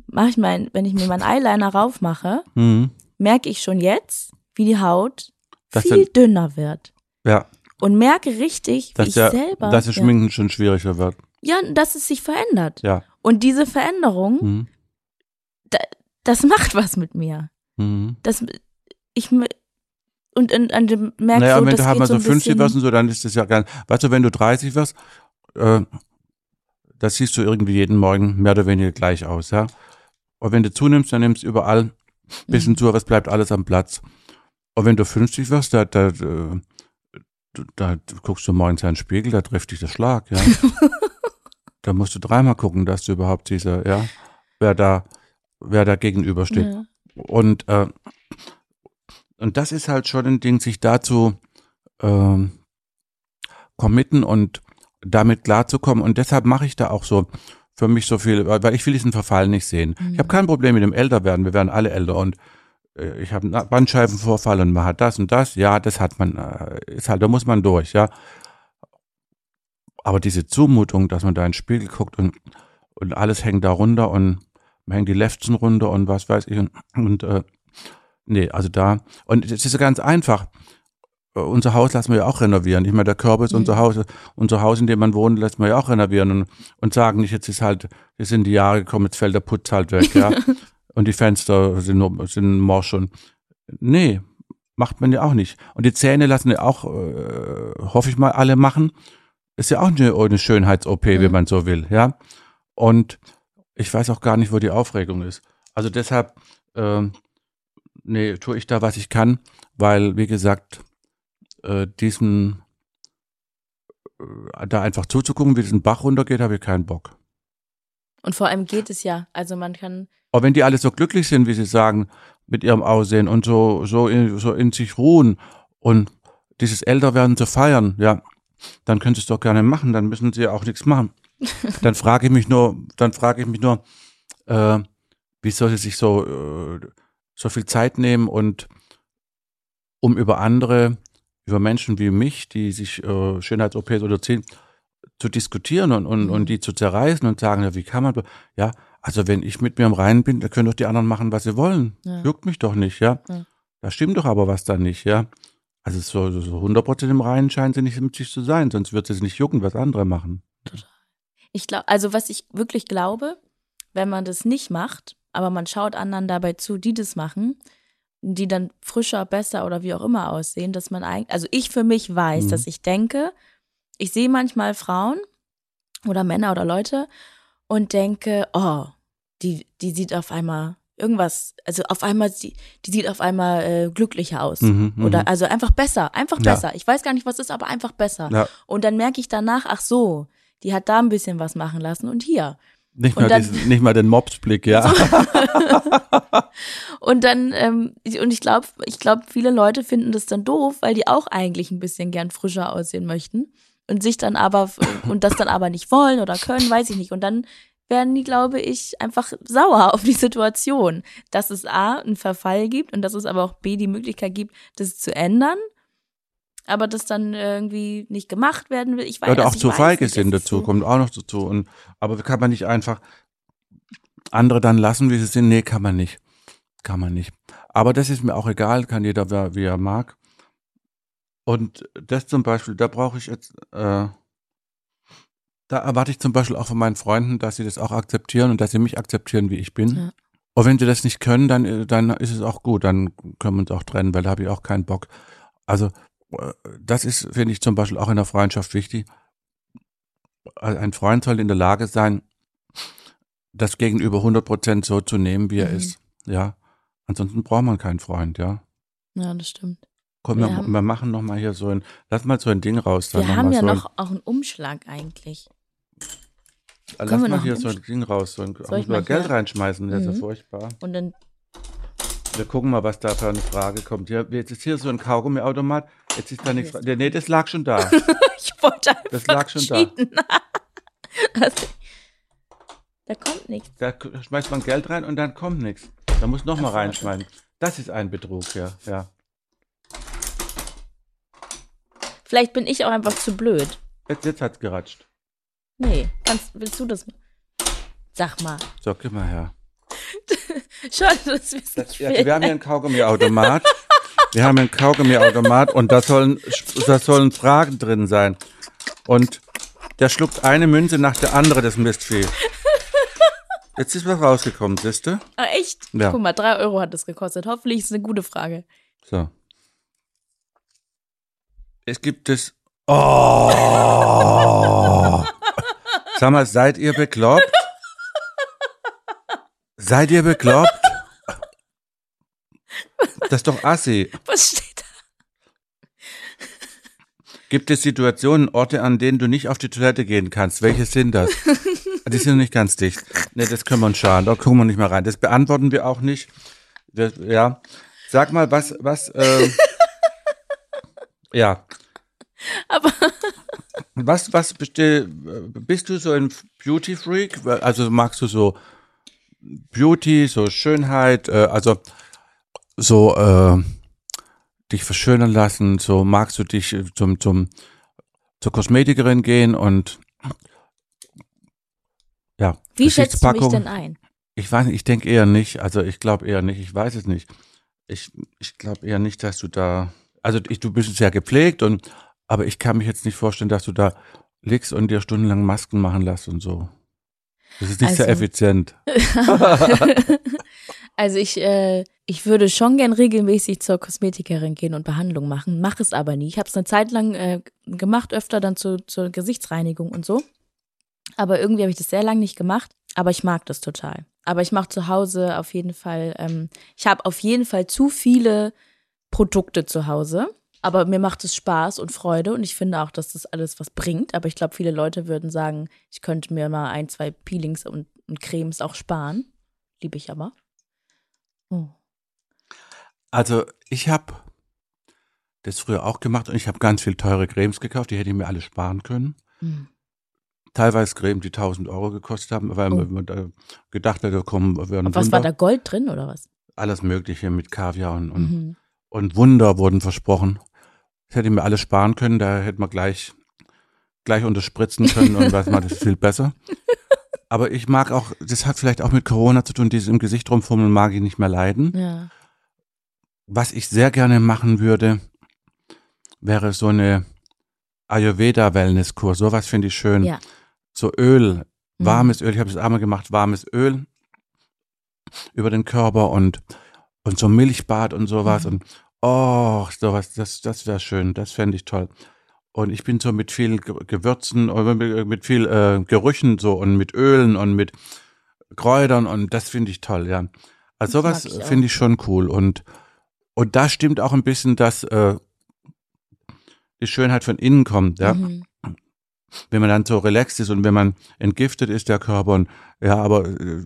mache ich mein, wenn ich mir meinen Eyeliner raufmache, Mhm. merke ich schon jetzt, wie die Haut Das viel sind- dünner wird. Ja, Und merke richtig, wie dass, ich selber. dass das ja, Schminken schon schwieriger wird. ja, dass es sich verändert. Ja. Und diese Veränderung, Mhm. das macht was mit mir. Mhm. Das, ich, und an, an dem merke Naja, so, wenn du halt mal so so ein 50 bisschen, wirst und so, dann ist das ja geil. Weißt du, wenn du 30 wirst, äh, das siehst du irgendwie jeden Morgen mehr oder weniger gleich aus, ja. Und wenn du zunimmst, dann nimmst du überall ein bisschen Mhm. zu, aber es bleibt alles am Platz. Und wenn du 50 wirst, da, da, äh, da, da guckst du morgens in den Spiegel, da trifft dich der Schlag, ja. [LAUGHS] da musst du dreimal gucken, dass du überhaupt diese, ja, wer da, wer da gegenübersteht. Ja. Und, äh, und das ist halt schon ein Ding, sich dazu ähm, committen und damit klarzukommen. Und deshalb mache ich da auch so für mich so viel, weil ich will diesen Verfall nicht sehen. Mhm. Ich habe kein Problem mit dem Älterwerden. Wir werden alle älter und äh, ich habe einen Bandscheibenvorfall und man hat das und das. Ja, das hat man, äh, ist halt, da muss man durch, ja. Aber diese Zumutung, dass man da in den Spiegel guckt und, und alles hängt da runter und man hängt die Lefzen runter und was weiß ich und, und äh, nee, also da und es ist ganz einfach. Äh, Unser Haus lassen wir ja auch renovieren. Ich meine, der Körper ist Mhm. unser Haus. Unser Haus, in dem man wohnt, lässt man ja auch renovieren und, und sagen nicht, jetzt ist halt, jetzt sind die Jahre gekommen, jetzt fällt der Putz halt weg, ja. [LAUGHS] und die Fenster sind, sind morsch und nee, macht man ja auch nicht. Und die Zähne lassen ja auch, äh, hoffe ich mal, alle machen. Ist ja auch eine, eine Schönheits-OP, wenn Mhm. man so will, ja. Und ich weiß auch gar nicht, wo die Aufregung ist. Also deshalb, ähm, nee, tue ich da, was ich kann, weil, wie gesagt, äh, diesen, äh, da einfach zuzugucken, wie diesen Bach runtergeht, habe ich keinen Bock. Und vor allem geht es ja. Also man kann, Aber wenn die alle so glücklich sind, wie sie sagen, mit ihrem Aussehen und so, so, in, so in sich ruhen und dieses Älterwerden zu feiern, ja, dann können sie es doch gerne machen, dann müssen sie ja auch nichts machen. [LAUGHS] Dann frage ich mich nur, dann frage ich mich nur, äh, wie soll sie sich so, äh, so viel Zeit nehmen und um über andere, über Menschen wie mich, die sich äh, Schönheits-OPs unterziehen, zu diskutieren und, und, Mhm. und die zu zerreißen und sagen, ja, wie kann man, ja, also wenn ich mit mir im Reinen bin, dann können doch die anderen machen, was sie wollen. Ja. Juckt mich doch nicht, ja. Ja. Da stimmt doch aber was dann nicht, ja. Also so, so so 100% im Reinen scheinen sie nicht mit sich zu sein, sonst wird es nicht jucken, was andere machen. ich glaube, also was ich wirklich glaube, wenn man das nicht macht, aber man schaut anderen dabei zu, die das machen, die dann frischer, besser oder wie auch immer aussehen, dass man eigentlich, also ich für mich weiß, Mhm. dass ich denke, ich sehe manchmal Frauen oder Männer oder Leute und denke, oh, die, die sieht auf einmal irgendwas, also auf einmal, die, die sieht auf einmal äh, glücklicher aus. Mhm, mhm. Oder also einfach besser, einfach Ja. besser. Ich weiß gar nicht, was ist, aber einfach besser. Ja. Und dann merke ich danach, ach so, die hat da ein bisschen was machen lassen und hier. Nicht mal, dann- diesen, nicht mal den Mobsblick, ja. [LAUGHS] Und dann, ähm, und ich glaube, ich glaube, viele Leute finden das dann doof, weil die auch eigentlich ein bisschen gern frischer aussehen möchten und sich dann aber [LAUGHS] und das dann aber nicht wollen oder können, weiß ich nicht. Und dann werden die, glaube ich, einfach sauer auf die Situation, dass es A, einen Verfall gibt und dass es aber auch B, die Möglichkeit gibt, das zu ändern, aber das dann irgendwie nicht gemacht werden will. Ich weiß, Oder auch zu feige sind dazu, kommt auch noch dazu. Und, aber kann man nicht einfach andere dann lassen, wie sie sind? Nee, kann man nicht. Kann man nicht. Aber das ist mir auch egal, kann jeder, wer- wie er mag. Und das zum Beispiel, da brauche ich jetzt, äh, da erwarte ich zum Beispiel auch von meinen Freunden, dass sie das auch akzeptieren und dass sie mich akzeptieren, wie ich bin. Ja. Und wenn sie das nicht können, dann, äh, dann ist es auch gut, dann können wir uns auch trennen, weil da habe ich auch keinen Bock. Also, äh, das ist, finde ich, zum Beispiel auch in der Freundschaft wichtig. Ein Freund soll in der Lage sein, das Gegenüber 100% so zu nehmen, wie er Mhm. ist. Ja. Ansonsten braucht man keinen Freund, ja. Ja, das stimmt. Komm, Wir wir, haben- wir machen noch mal hier so ein, lass mal so ein Ding raus. Wir haben ja so noch auch einen Umschlag eigentlich. ein, lass mal hier so ein Ding raus. So ein, Soll mal Geld hier? reinschmeißen, das ist ja Mhm. furchtbar. Und dann Wir gucken mal, was da für eine Frage kommt. Hier, jetzt ist hier so ein Kaugummiautomat. Jetzt ist da nichts. dran. Nee, das lag schon da. [LAUGHS] Ich wollte einfach Das lag schon da. cheaten. [LAUGHS] Also, da kommt nichts. Da schmeißt man Geld rein und dann kommt nichts. Da muss noch mal reinschmeißen. Das ist ein Betrug, ja. ja. Vielleicht bin ich auch einfach zu blöd. Jetzt, jetzt hat's geratscht. Nee, kannst, willst du das? Sag mal. So, gib mal her. [LAUGHS] Schade, dass wir es Das, nicht ja, wir haben hier einen Kaugummiautomat. Wir haben einen Kaugummiautomat und da sollen, da sollen Fragen drin sein. Und der schluckt eine Münze nach der andere, das Mistvieh. Jetzt ist was rausgekommen, siehst du? Ah, echt? Ja. Guck mal, drei Euro hat es gekostet. Hoffentlich ist es eine gute Frage. So. Es gibt es. Oh! Sag mal, seid ihr bekloppt? Seid ihr bekloppt? Das ist doch assi. [LAUGHS] Was steht da? Gibt es Situationen, Orte, an denen du nicht auf die Toilette gehen kannst? Welche sind das? [LAUGHS] Die sind noch nicht ganz dicht. Ne, das können wir uns schauen. Da gucken wir nicht mehr rein. Das beantworten wir auch nicht. Das, ja. Sag mal, was, was, ähm, [LAUGHS] ja. Aber Was, was bist du so ein Beauty Freak? Also magst du so Beauty, so Schönheit, äh, also so äh, dich verschönern lassen, so magst du dich äh, zum, zum zur Kosmetikerin gehen und ja, wie schätzt du mich denn ein? Ich weiß nicht, ich denke eher nicht, also ich glaube eher nicht, ich weiß es nicht. Ich, ich glaube eher nicht, dass du da, also ich, du bist sehr gepflegt und, aber ich kann mich jetzt nicht vorstellen, dass du da liegst und dir stundenlang Masken machen lässt und so. Das ist nicht sehr Also- effizient. [LAUGHS] [LAUGHS] also ich, äh, ich würde schon gern regelmäßig zur Kosmetikerin gehen und Behandlung machen, mache es aber nie. Ich habe es eine Zeit lang äh, gemacht, öfter dann zu, zur Gesichtsreinigung und so. Aber irgendwie habe ich das sehr lange nicht gemacht. Aber ich mag das total. Aber ich mache zu Hause auf jeden Fall, ähm, ich habe auf jeden Fall zu viele Produkte zu Hause. Aber mir macht es Spaß und Freude und ich finde auch, dass das alles was bringt. Aber ich glaube, viele Leute würden sagen, ich könnte mir mal ein, zwei Peelings und, und Cremes auch sparen. Liebe ich aber. Oh. Also ich habe das früher auch gemacht und ich habe ganz viel teure Cremes gekauft, die hätte ich mir alle sparen können. Hm. Teilweise Cremes, die 1000 Euro gekostet haben, weil Oh. man da gedacht hat, da kommen wir Und was war da Gold drin oder was? alles Mögliche mit Kaviar und, und Mhm. und Wunder wurden versprochen. Das hätte ich mir alles sparen können, da hätte man gleich, gleich unterspritzen können und was man, das ist viel besser. [LAUGHS] Aber ich mag auch, das hat vielleicht auch mit Corona zu tun, dieses im Gesicht rumfummeln mag ich nicht mehr leiden. Ja. Was ich sehr gerne machen würde, wäre so eine Ayurveda-Wellness-Kur. Sowas finde ich schön. Ja. So Öl, Mhm. warmes Öl. Ich habe es einmal gemacht, warmes Öl über den Körper und, und so Milchbad und sowas. Mhm. Und oh, sowas, das, das wäre schön. Das fände ich toll. Und ich bin so mit viel Ge- Gewürzen, oder mit, mit viel äh, Gerüchen so und mit Ölen und mit Kräutern und das finde ich toll, ja. Also Das sowas finde ich schon cool. Und, und da stimmt auch ein bisschen, dass äh, die Schönheit von innen kommt, ja Mhm. wenn man dann so relaxed ist und wenn man entgiftet ist, der Körper, und ja, aber äh,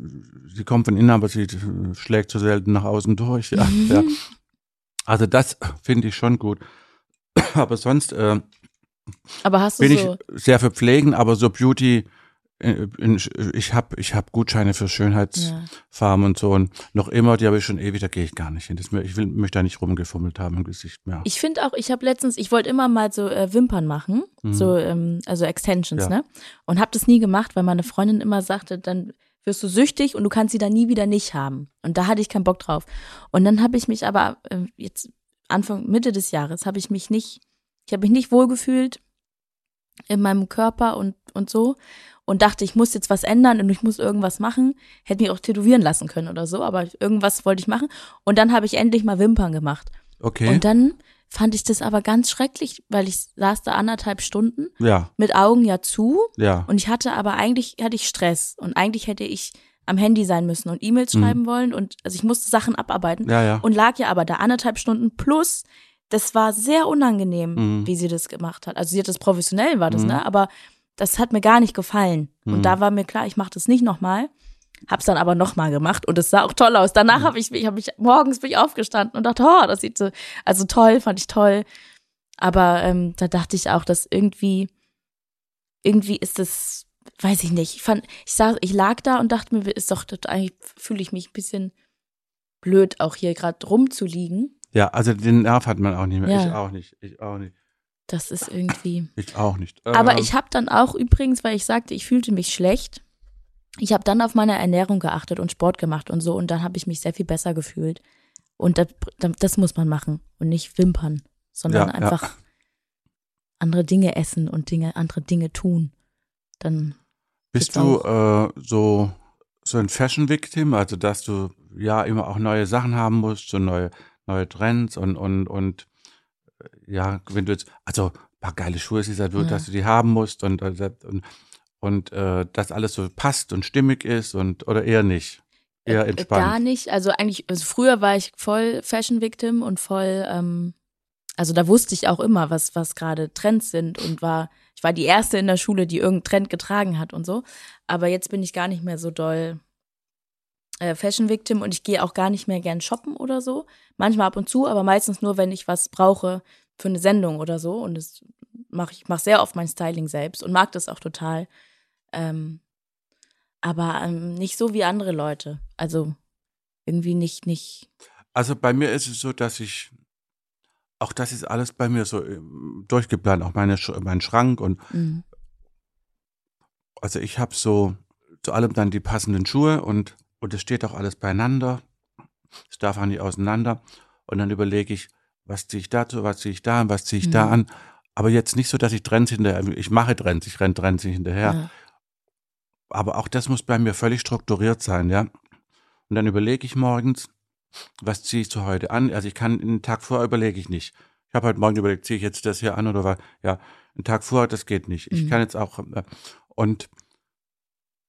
sie kommt von innen, aber sie äh, schlägt so selten nach außen durch. Ja, Mhm. ja. Also das finde ich schon gut. Aber sonst äh, Aber hast du bin so, ich sehr für Pflegen, aber so Beauty, äh, ich habe ich hab Gutscheine für Schönheitsfarmen ja. und so und noch immer, die habe ich schon ewig, da gehe ich gar nicht hin. Das, ich will, möchte da nicht rumgefummelt haben im Gesicht mehr. Ich finde auch, ich habe letztens, ich wollte immer mal so äh, Wimpern machen, Mhm. so ähm, also Extensions, Ja. ne? Und habe das nie gemacht, weil meine Freundin immer sagte, dann wirst du süchtig und du kannst sie dann nie wieder nicht haben. Und da hatte ich keinen Bock drauf. Und dann habe ich mich aber äh, jetzt Anfang Mitte des Jahres habe ich mich nicht, ich habe mich nicht wohlgefühlt in meinem Körper und und so und dachte, ich muss jetzt was ändern und ich muss irgendwas machen. Hätte mich auch tätowieren lassen können oder so, aber irgendwas wollte ich machen. Und dann habe ich endlich mal Wimpern gemacht. Okay. Und dann fand ich das aber ganz schrecklich, weil ich saß da anderthalb Stunden ja, mit Augen ja zu ja. und ich hatte aber eigentlich hatte ich Stress und eigentlich hätte ich am Handy sein müssen und E-Mails Mhm. schreiben wollen und also ich musste Sachen abarbeiten Ja, ja. und lag ja aber da anderthalb Stunden plus das war sehr unangenehm, Mhm. wie sie das gemacht hat. Also sie hat das professionell war das, Mhm. ne, aber das hat mir gar nicht gefallen Mhm. und da war mir klar, ich mache das nicht nochmal. Hab's dann aber nochmal gemacht und es sah auch toll aus. Danach Mhm. habe ich, ich habe mich morgens bin ich aufgestanden und dachte, oh, das sieht so, also toll, fand ich toll. Aber ähm, da dachte ich auch, dass irgendwie, irgendwie ist es, weiß ich nicht. Ich fand, ich saß, ich lag da und dachte mir, ist doch, eigentlich fühle ich mich ein bisschen blöd, auch hier gerade rumzuliegen. Ja, also den Nerv hat man auch nicht mehr. Ja. Ich auch nicht. Ich auch nicht. Das ist irgendwie. Ich auch nicht. Aber Ähm, ich habe dann auch übrigens, weil ich sagte, ich fühlte mich schlecht, ich habe dann auf meine Ernährung geachtet und Sport gemacht und so und dann habe ich mich sehr viel besser gefühlt. Und das, das muss man machen und nicht wimpern, sondern Ja, ja. einfach andere Dinge essen und Dinge, andere Dinge tun. Dann Bist du äh, so, so ein Fashion-Victim, also dass du ja immer auch neue Sachen haben musst, so neue, neue Trends und, und, und äh, ja, wenn du jetzt, also ein paar geile Schuhe ist halt Ja. dass du die haben musst und, und, und, und äh, dass alles so passt und stimmig ist und oder eher nicht. Eher Äh, entspannt. Gar nicht. Also eigentlich, also früher war ich voll Fashion Victim und voll, ähm, also da wusste ich auch immer, was, was gerade Trends sind und war, ich war die erste in der Schule, die irgendeinen Trend getragen hat und so. Aber jetzt bin ich gar nicht mehr so doll äh, Fashion Victim und ich gehe auch gar nicht mehr gern shoppen oder so. Manchmal ab und zu, aber meistens nur, wenn ich was brauche für eine Sendung oder so. Und das mache ich mache sehr oft mein Styling selbst und mag das auch total. Ähm, aber ähm, nicht so wie andere Leute. Also irgendwie nicht, nicht. Also bei mir ist es so, dass ich, auch das ist alles bei mir so ähm, durchgeplant, auch meine, mein Schrank und mm, Also ich habe so zu allem dann die passenden Schuhe und und es steht auch alles beieinander. Es darf auch nicht auseinander. Und dann überlege ich, was ziehe ich dazu, was ziehe ich da an, was ziehe ich da Mhm. an. Aber jetzt nicht so, dass ich Trends hinterher, ich mache Trends, ich renne Trends nicht hinterher. ja. Aber auch das muss bei mir völlig strukturiert sein, ja. Und dann überlege ich morgens, was ziehe ich zu heute an. Also ich kann einen Tag vorher überlege ich nicht. Ich habe heute Morgen überlegt, ziehe ich jetzt das hier an oder was? Ja, einen Tag vorher, das geht nicht. Ich Mhm. kann jetzt auch äh, und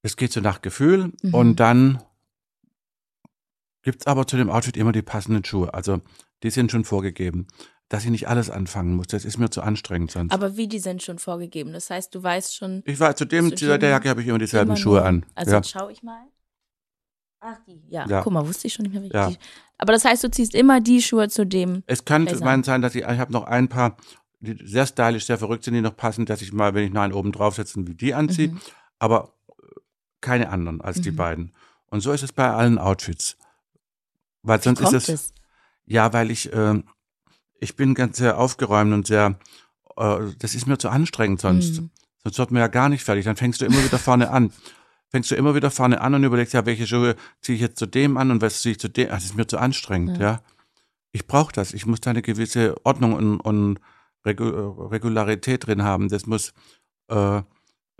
es geht so nach Gefühl Mhm. und dann gibt's aber zu dem Outfit immer die passenden Schuhe. Also die sind schon vorgegeben. Dass ich nicht alles anfangen muss, das ist mir zu anstrengend sonst. Aber wie die sind schon vorgegeben. Das heißt, du weißt schon. ich war zu dem, Zu der Jacke habe ich immer dieselben immer Schuhe an. Also ja. jetzt schau ich mal. Ach, die. Ja, Ja. guck mal, wusste ich schon nicht mehr, wie Ja. die. Aber das heißt, du ziehst immer die Schuhe zu dem. Es kann mein sein, dass ich, ich habe noch ein paar, die sehr stylisch, sehr verrückt sind, die noch passen, dass ich mal, wenn ich noch einen oben draufsetze, wie die anziehe, Mhm. aber äh, keine anderen als die Mhm. beiden. Und so ist es bei allen Outfits. Weil sonst ist es, es? ja, weil ich, äh, ich bin ganz sehr aufgeräumt und sehr, äh, das ist mir zu anstrengend sonst. Mhm. Sonst wird man ja gar nicht fertig. Dann fängst du immer wieder vorne an. Fängst du immer wieder vorne an und überlegst, ja, welche Schuhe ziehe ich jetzt zu dem an und was ziehe ich zu dem? Das ist mir zu anstrengend, ja. Ja. Ich brauche das. Ich muss da eine gewisse Ordnung und, und Regu äh, Regularität drin haben. Das muss, äh,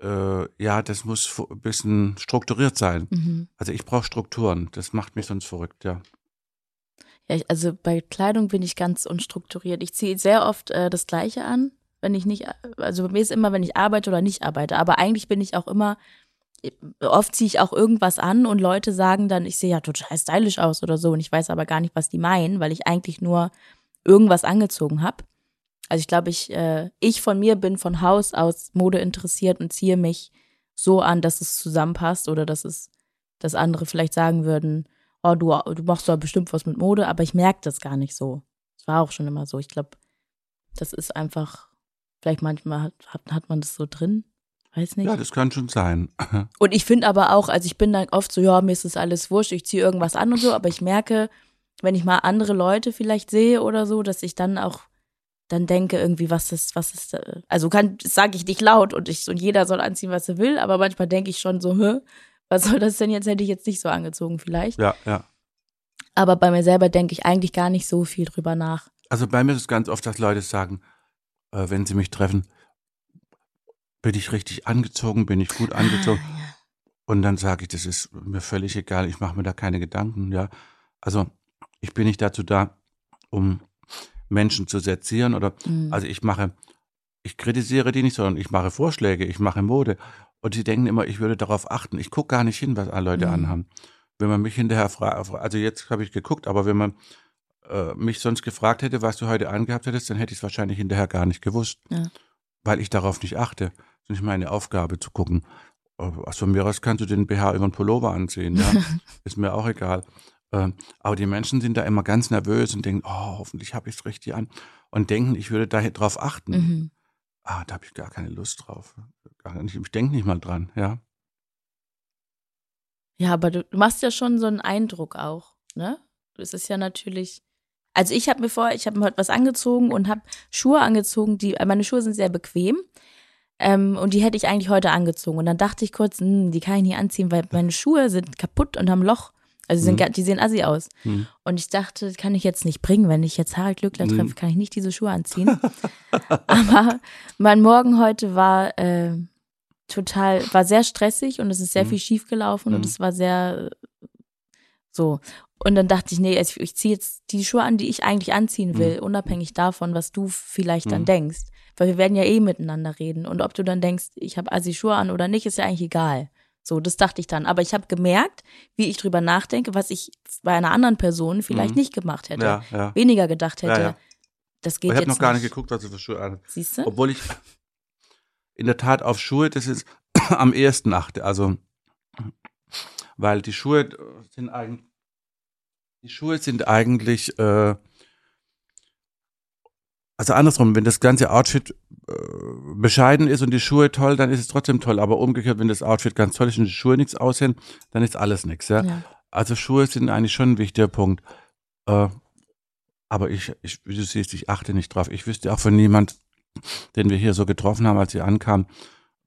äh, ja, das muss ein bisschen strukturiert sein. Mhm. Also ich brauche Strukturen. Das macht mich sonst verrückt, ja. Ja, ich- also bei Kleidung bin ich ganz unstrukturiert. Ich ziehe sehr oft äh, das Gleiche an, wenn ich nicht, also bei mir ist immer, wenn ich arbeite oder nicht arbeite. Aber eigentlich bin ich auch immer, oft ziehe ich auch irgendwas an und Leute sagen dann, ich sehe ja total stylisch aus oder so und ich weiß aber gar nicht, was die meinen, weil ich eigentlich nur irgendwas angezogen habe. Also ich glaube, ich, äh, ich von mir bin von Haus aus Mode interessiert und ziehe mich so an, dass es zusammenpasst oder dass es, dass andere vielleicht sagen würden, oh, du, du machst da bestimmt was mit Mode, aber ich merke das gar nicht so. Es war auch schon immer so. Ich glaube, das ist einfach, vielleicht manchmal hat, hat, hat man das so drin. Weiß nicht. Ja, das kann schon sein. [LAUGHS] Und ich finde aber auch, also ich bin dann oft so, ja, mir ist das alles wurscht, ich ziehe irgendwas an und so, aber ich merke, wenn ich mal andere Leute vielleicht sehe oder so, dass ich dann auch dann denke irgendwie, was ist, was ist, äh, also kann, sage ich nicht laut und ich und jeder soll anziehen, was er will, aber manchmal denke ich schon so, hä, was soll das denn jetzt? Hätte ich jetzt nicht so angezogen vielleicht. Ja, ja. Aber bei mir selber denke ich eigentlich gar nicht so viel drüber nach. Also bei mir ist es ganz oft, dass Leute sagen, äh, wenn sie mich treffen, bin ich richtig angezogen, bin ich gut angezogen. Ah, ja. Und dann sage ich, das ist mir völlig egal, ich mache mir da keine Gedanken, ja. Also ich bin nicht dazu da, um Menschen zu sezieren oder Mhm. also ich mache, ich kritisiere die nicht, sondern ich mache Vorschläge, ich mache Mode. Und sie denken immer, ich würde darauf achten. Ich gucke gar nicht hin, was alle Leute Mhm. anhaben. Wenn man mich hinterher fragt, also jetzt habe ich geguckt, aber wenn man äh, mich sonst gefragt hätte, was du heute angehabt hättest, dann hätte ich es wahrscheinlich hinterher gar nicht gewusst. Ja. Weil ich darauf nicht achte. Das ist nicht meine Aufgabe zu gucken. Äh, Also von mir aus kannst du den BH über den Pullover anziehen, ja. [LAUGHS] ist mir auch egal. Ähm, aber die Menschen sind da immer ganz nervös und denken, oh, hoffentlich habe ich es richtig an. Und denken, ich würde da drauf achten. Mhm. Ah, da habe ich gar keine Lust drauf. Nicht, ich denke nicht mal dran, ja. Ja, aber du, du machst ja schon so einen Eindruck auch, ne? Das ist ja natürlich. Also ich habe mir vor, ich habe mir heute was angezogen und habe Schuhe angezogen, die meine Schuhe sind sehr bequem. Ähm, und die hätte ich eigentlich heute angezogen. Und dann dachte ich kurz, hm, die kann ich nicht anziehen, weil meine Schuhe sind kaputt und haben Loch. Also die, sind, Mhm. die sehen assi aus. Hm. Und ich dachte, das kann ich jetzt nicht bringen. Wenn ich jetzt Harald Glückler Mhm. treffe, kann ich nicht diese Schuhe anziehen. [LAUGHS] Aber mein Morgen heute war äh, total, war sehr stressig und es ist sehr Mhm. viel schief gelaufen und Mhm. es war sehr so. Und dann dachte ich, nee, also ich, ich ziehe jetzt die Schuhe an, die ich eigentlich anziehen will, unabhängig davon, was du vielleicht dann Mhm. denkst. Weil wir werden ja eh miteinander reden. Und ob du dann denkst, ich habe assi Schuhe an oder nicht, ist ja eigentlich egal. So, das dachte ich dann. Aber ich habe gemerkt, wie ich drüber nachdenke, was ich bei einer anderen Person vielleicht Mhm. nicht gemacht hätte. Ja, ja. Weniger gedacht hätte. Ja. Das geht Ich habe jetzt noch gar nicht geguckt, was ich für Schuhe an. Siehst du? Obwohl ich in der Tat auf Schuhe, das ist [CLEARS THROAT] am ehesten achte. Also, weil die Schuhe sind eigentlich, die Schuhe sind eigentlich, äh, also andersrum, wenn das ganze Outfit äh, bescheiden ist und die Schuhe toll, dann ist es trotzdem toll. Aber umgekehrt, wenn das Outfit ganz toll ist und die Schuhe nichts aussehen, dann ist alles nichts. Ja? Ja. Also Schuhe sind eigentlich schon ein wichtiger Punkt. Äh, aber ich, ich, wie du siehst, ich achte nicht drauf. Ich wüsste auch von niemand, den wir hier so getroffen haben, als sie ankamen,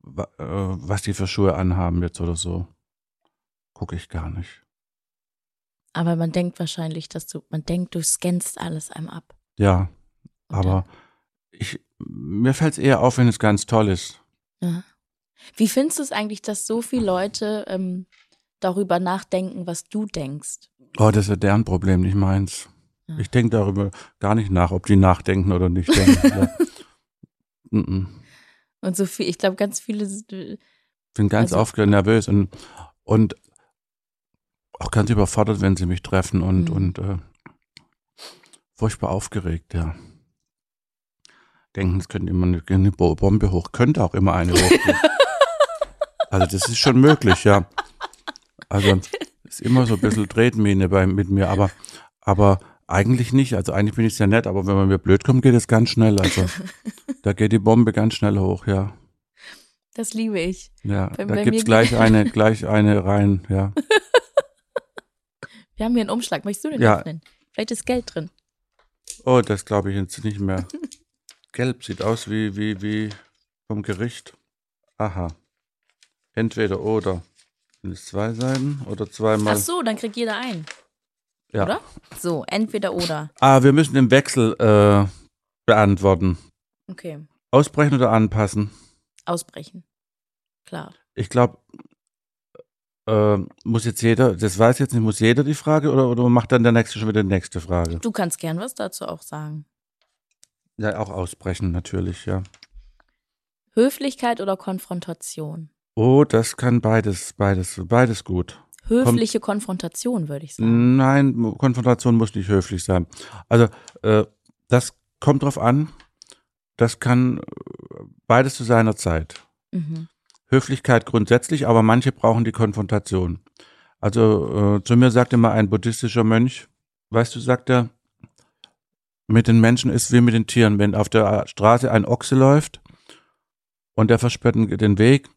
äh, was die für Schuhe anhaben jetzt oder so. Gucke ich gar nicht. Aber man denkt wahrscheinlich, dass du, man denkt, du scannst alles einem ab. Ja, Und aber ich, mir fällt es eher auf, wenn es ganz toll ist. ja. Wie findest du es eigentlich, dass so viele Leute ähm, darüber nachdenken, was du denkst? Oh, das ist ja deren Problem, nicht meins. Ja. Ich denke darüber gar nicht nach, ob die nachdenken oder nicht denken. [LAUGHS] Mm, mm. Und so viel, ich glaube, ganz viele sind, bin ganz Also- aufgeregt, nervös und, und auch ganz überfordert, wenn sie mich treffen und, Mhm. und äh, furchtbar aufgeregt, ja. Denken, es könnte immer eine, eine Bo- Bombe hoch, könnte auch immer eine hochgehen. [LAUGHS] also das ist schon möglich, ja. Also [LAUGHS] ist immer so ein bisschen Tretmine bei, mit mir, aber, aber eigentlich nicht. Also eigentlich bin ich sehr nett, aber wenn man mir blöd kommt, geht es ganz schnell. Also [LAUGHS] da geht die Bombe ganz schnell hoch, ja. das liebe ich. Ja, Bei- da bei gibt's gleich eine, [LAUGHS] gleich eine rein, ja. Wir haben hier einen Umschlag. Möchtest du den Ja. öffnen? Vielleicht ist Geld drin. Oh, das glaube ich jetzt nicht mehr. [LAUGHS] Gelb sieht aus wie, wie, wie vom Gericht. Aha. Entweder oder. Sind es zwei Seiten oder zweimal? Ach so, dann kriegt jeder einen, ja. oder? So, entweder oder. Ah, wir müssen den Wechsel äh, beantworten. Okay. Ausbrechen oder anpassen? Ausbrechen. Klar. Ich glaube, äh, muss jetzt jeder, das weiß jetzt nicht, muss jeder die Frage oder, oder macht dann der Nächste schon wieder die nächste Frage? Du kannst gern was dazu auch sagen. Ja, auch ausbrechen natürlich, ja. Höflichkeit oder Konfrontation? Oh, das kann beides, beides, beides gut. Höfliche Konfrontation, würde ich sagen. Nein, Konfrontation muss nicht höflich sein. Also, äh, das kommt drauf an. Das kann äh, beides zu seiner Zeit. Mhm. Höflichkeit grundsätzlich, aber manche brauchen die Konfrontation. Also, äh, zu mir sagte mal ein buddhistischer Mönch, weißt du, sagt er, mit den Menschen ist wie mit den Tieren. Wenn auf der Straße ein Ochse läuft und der versperrt den Weg,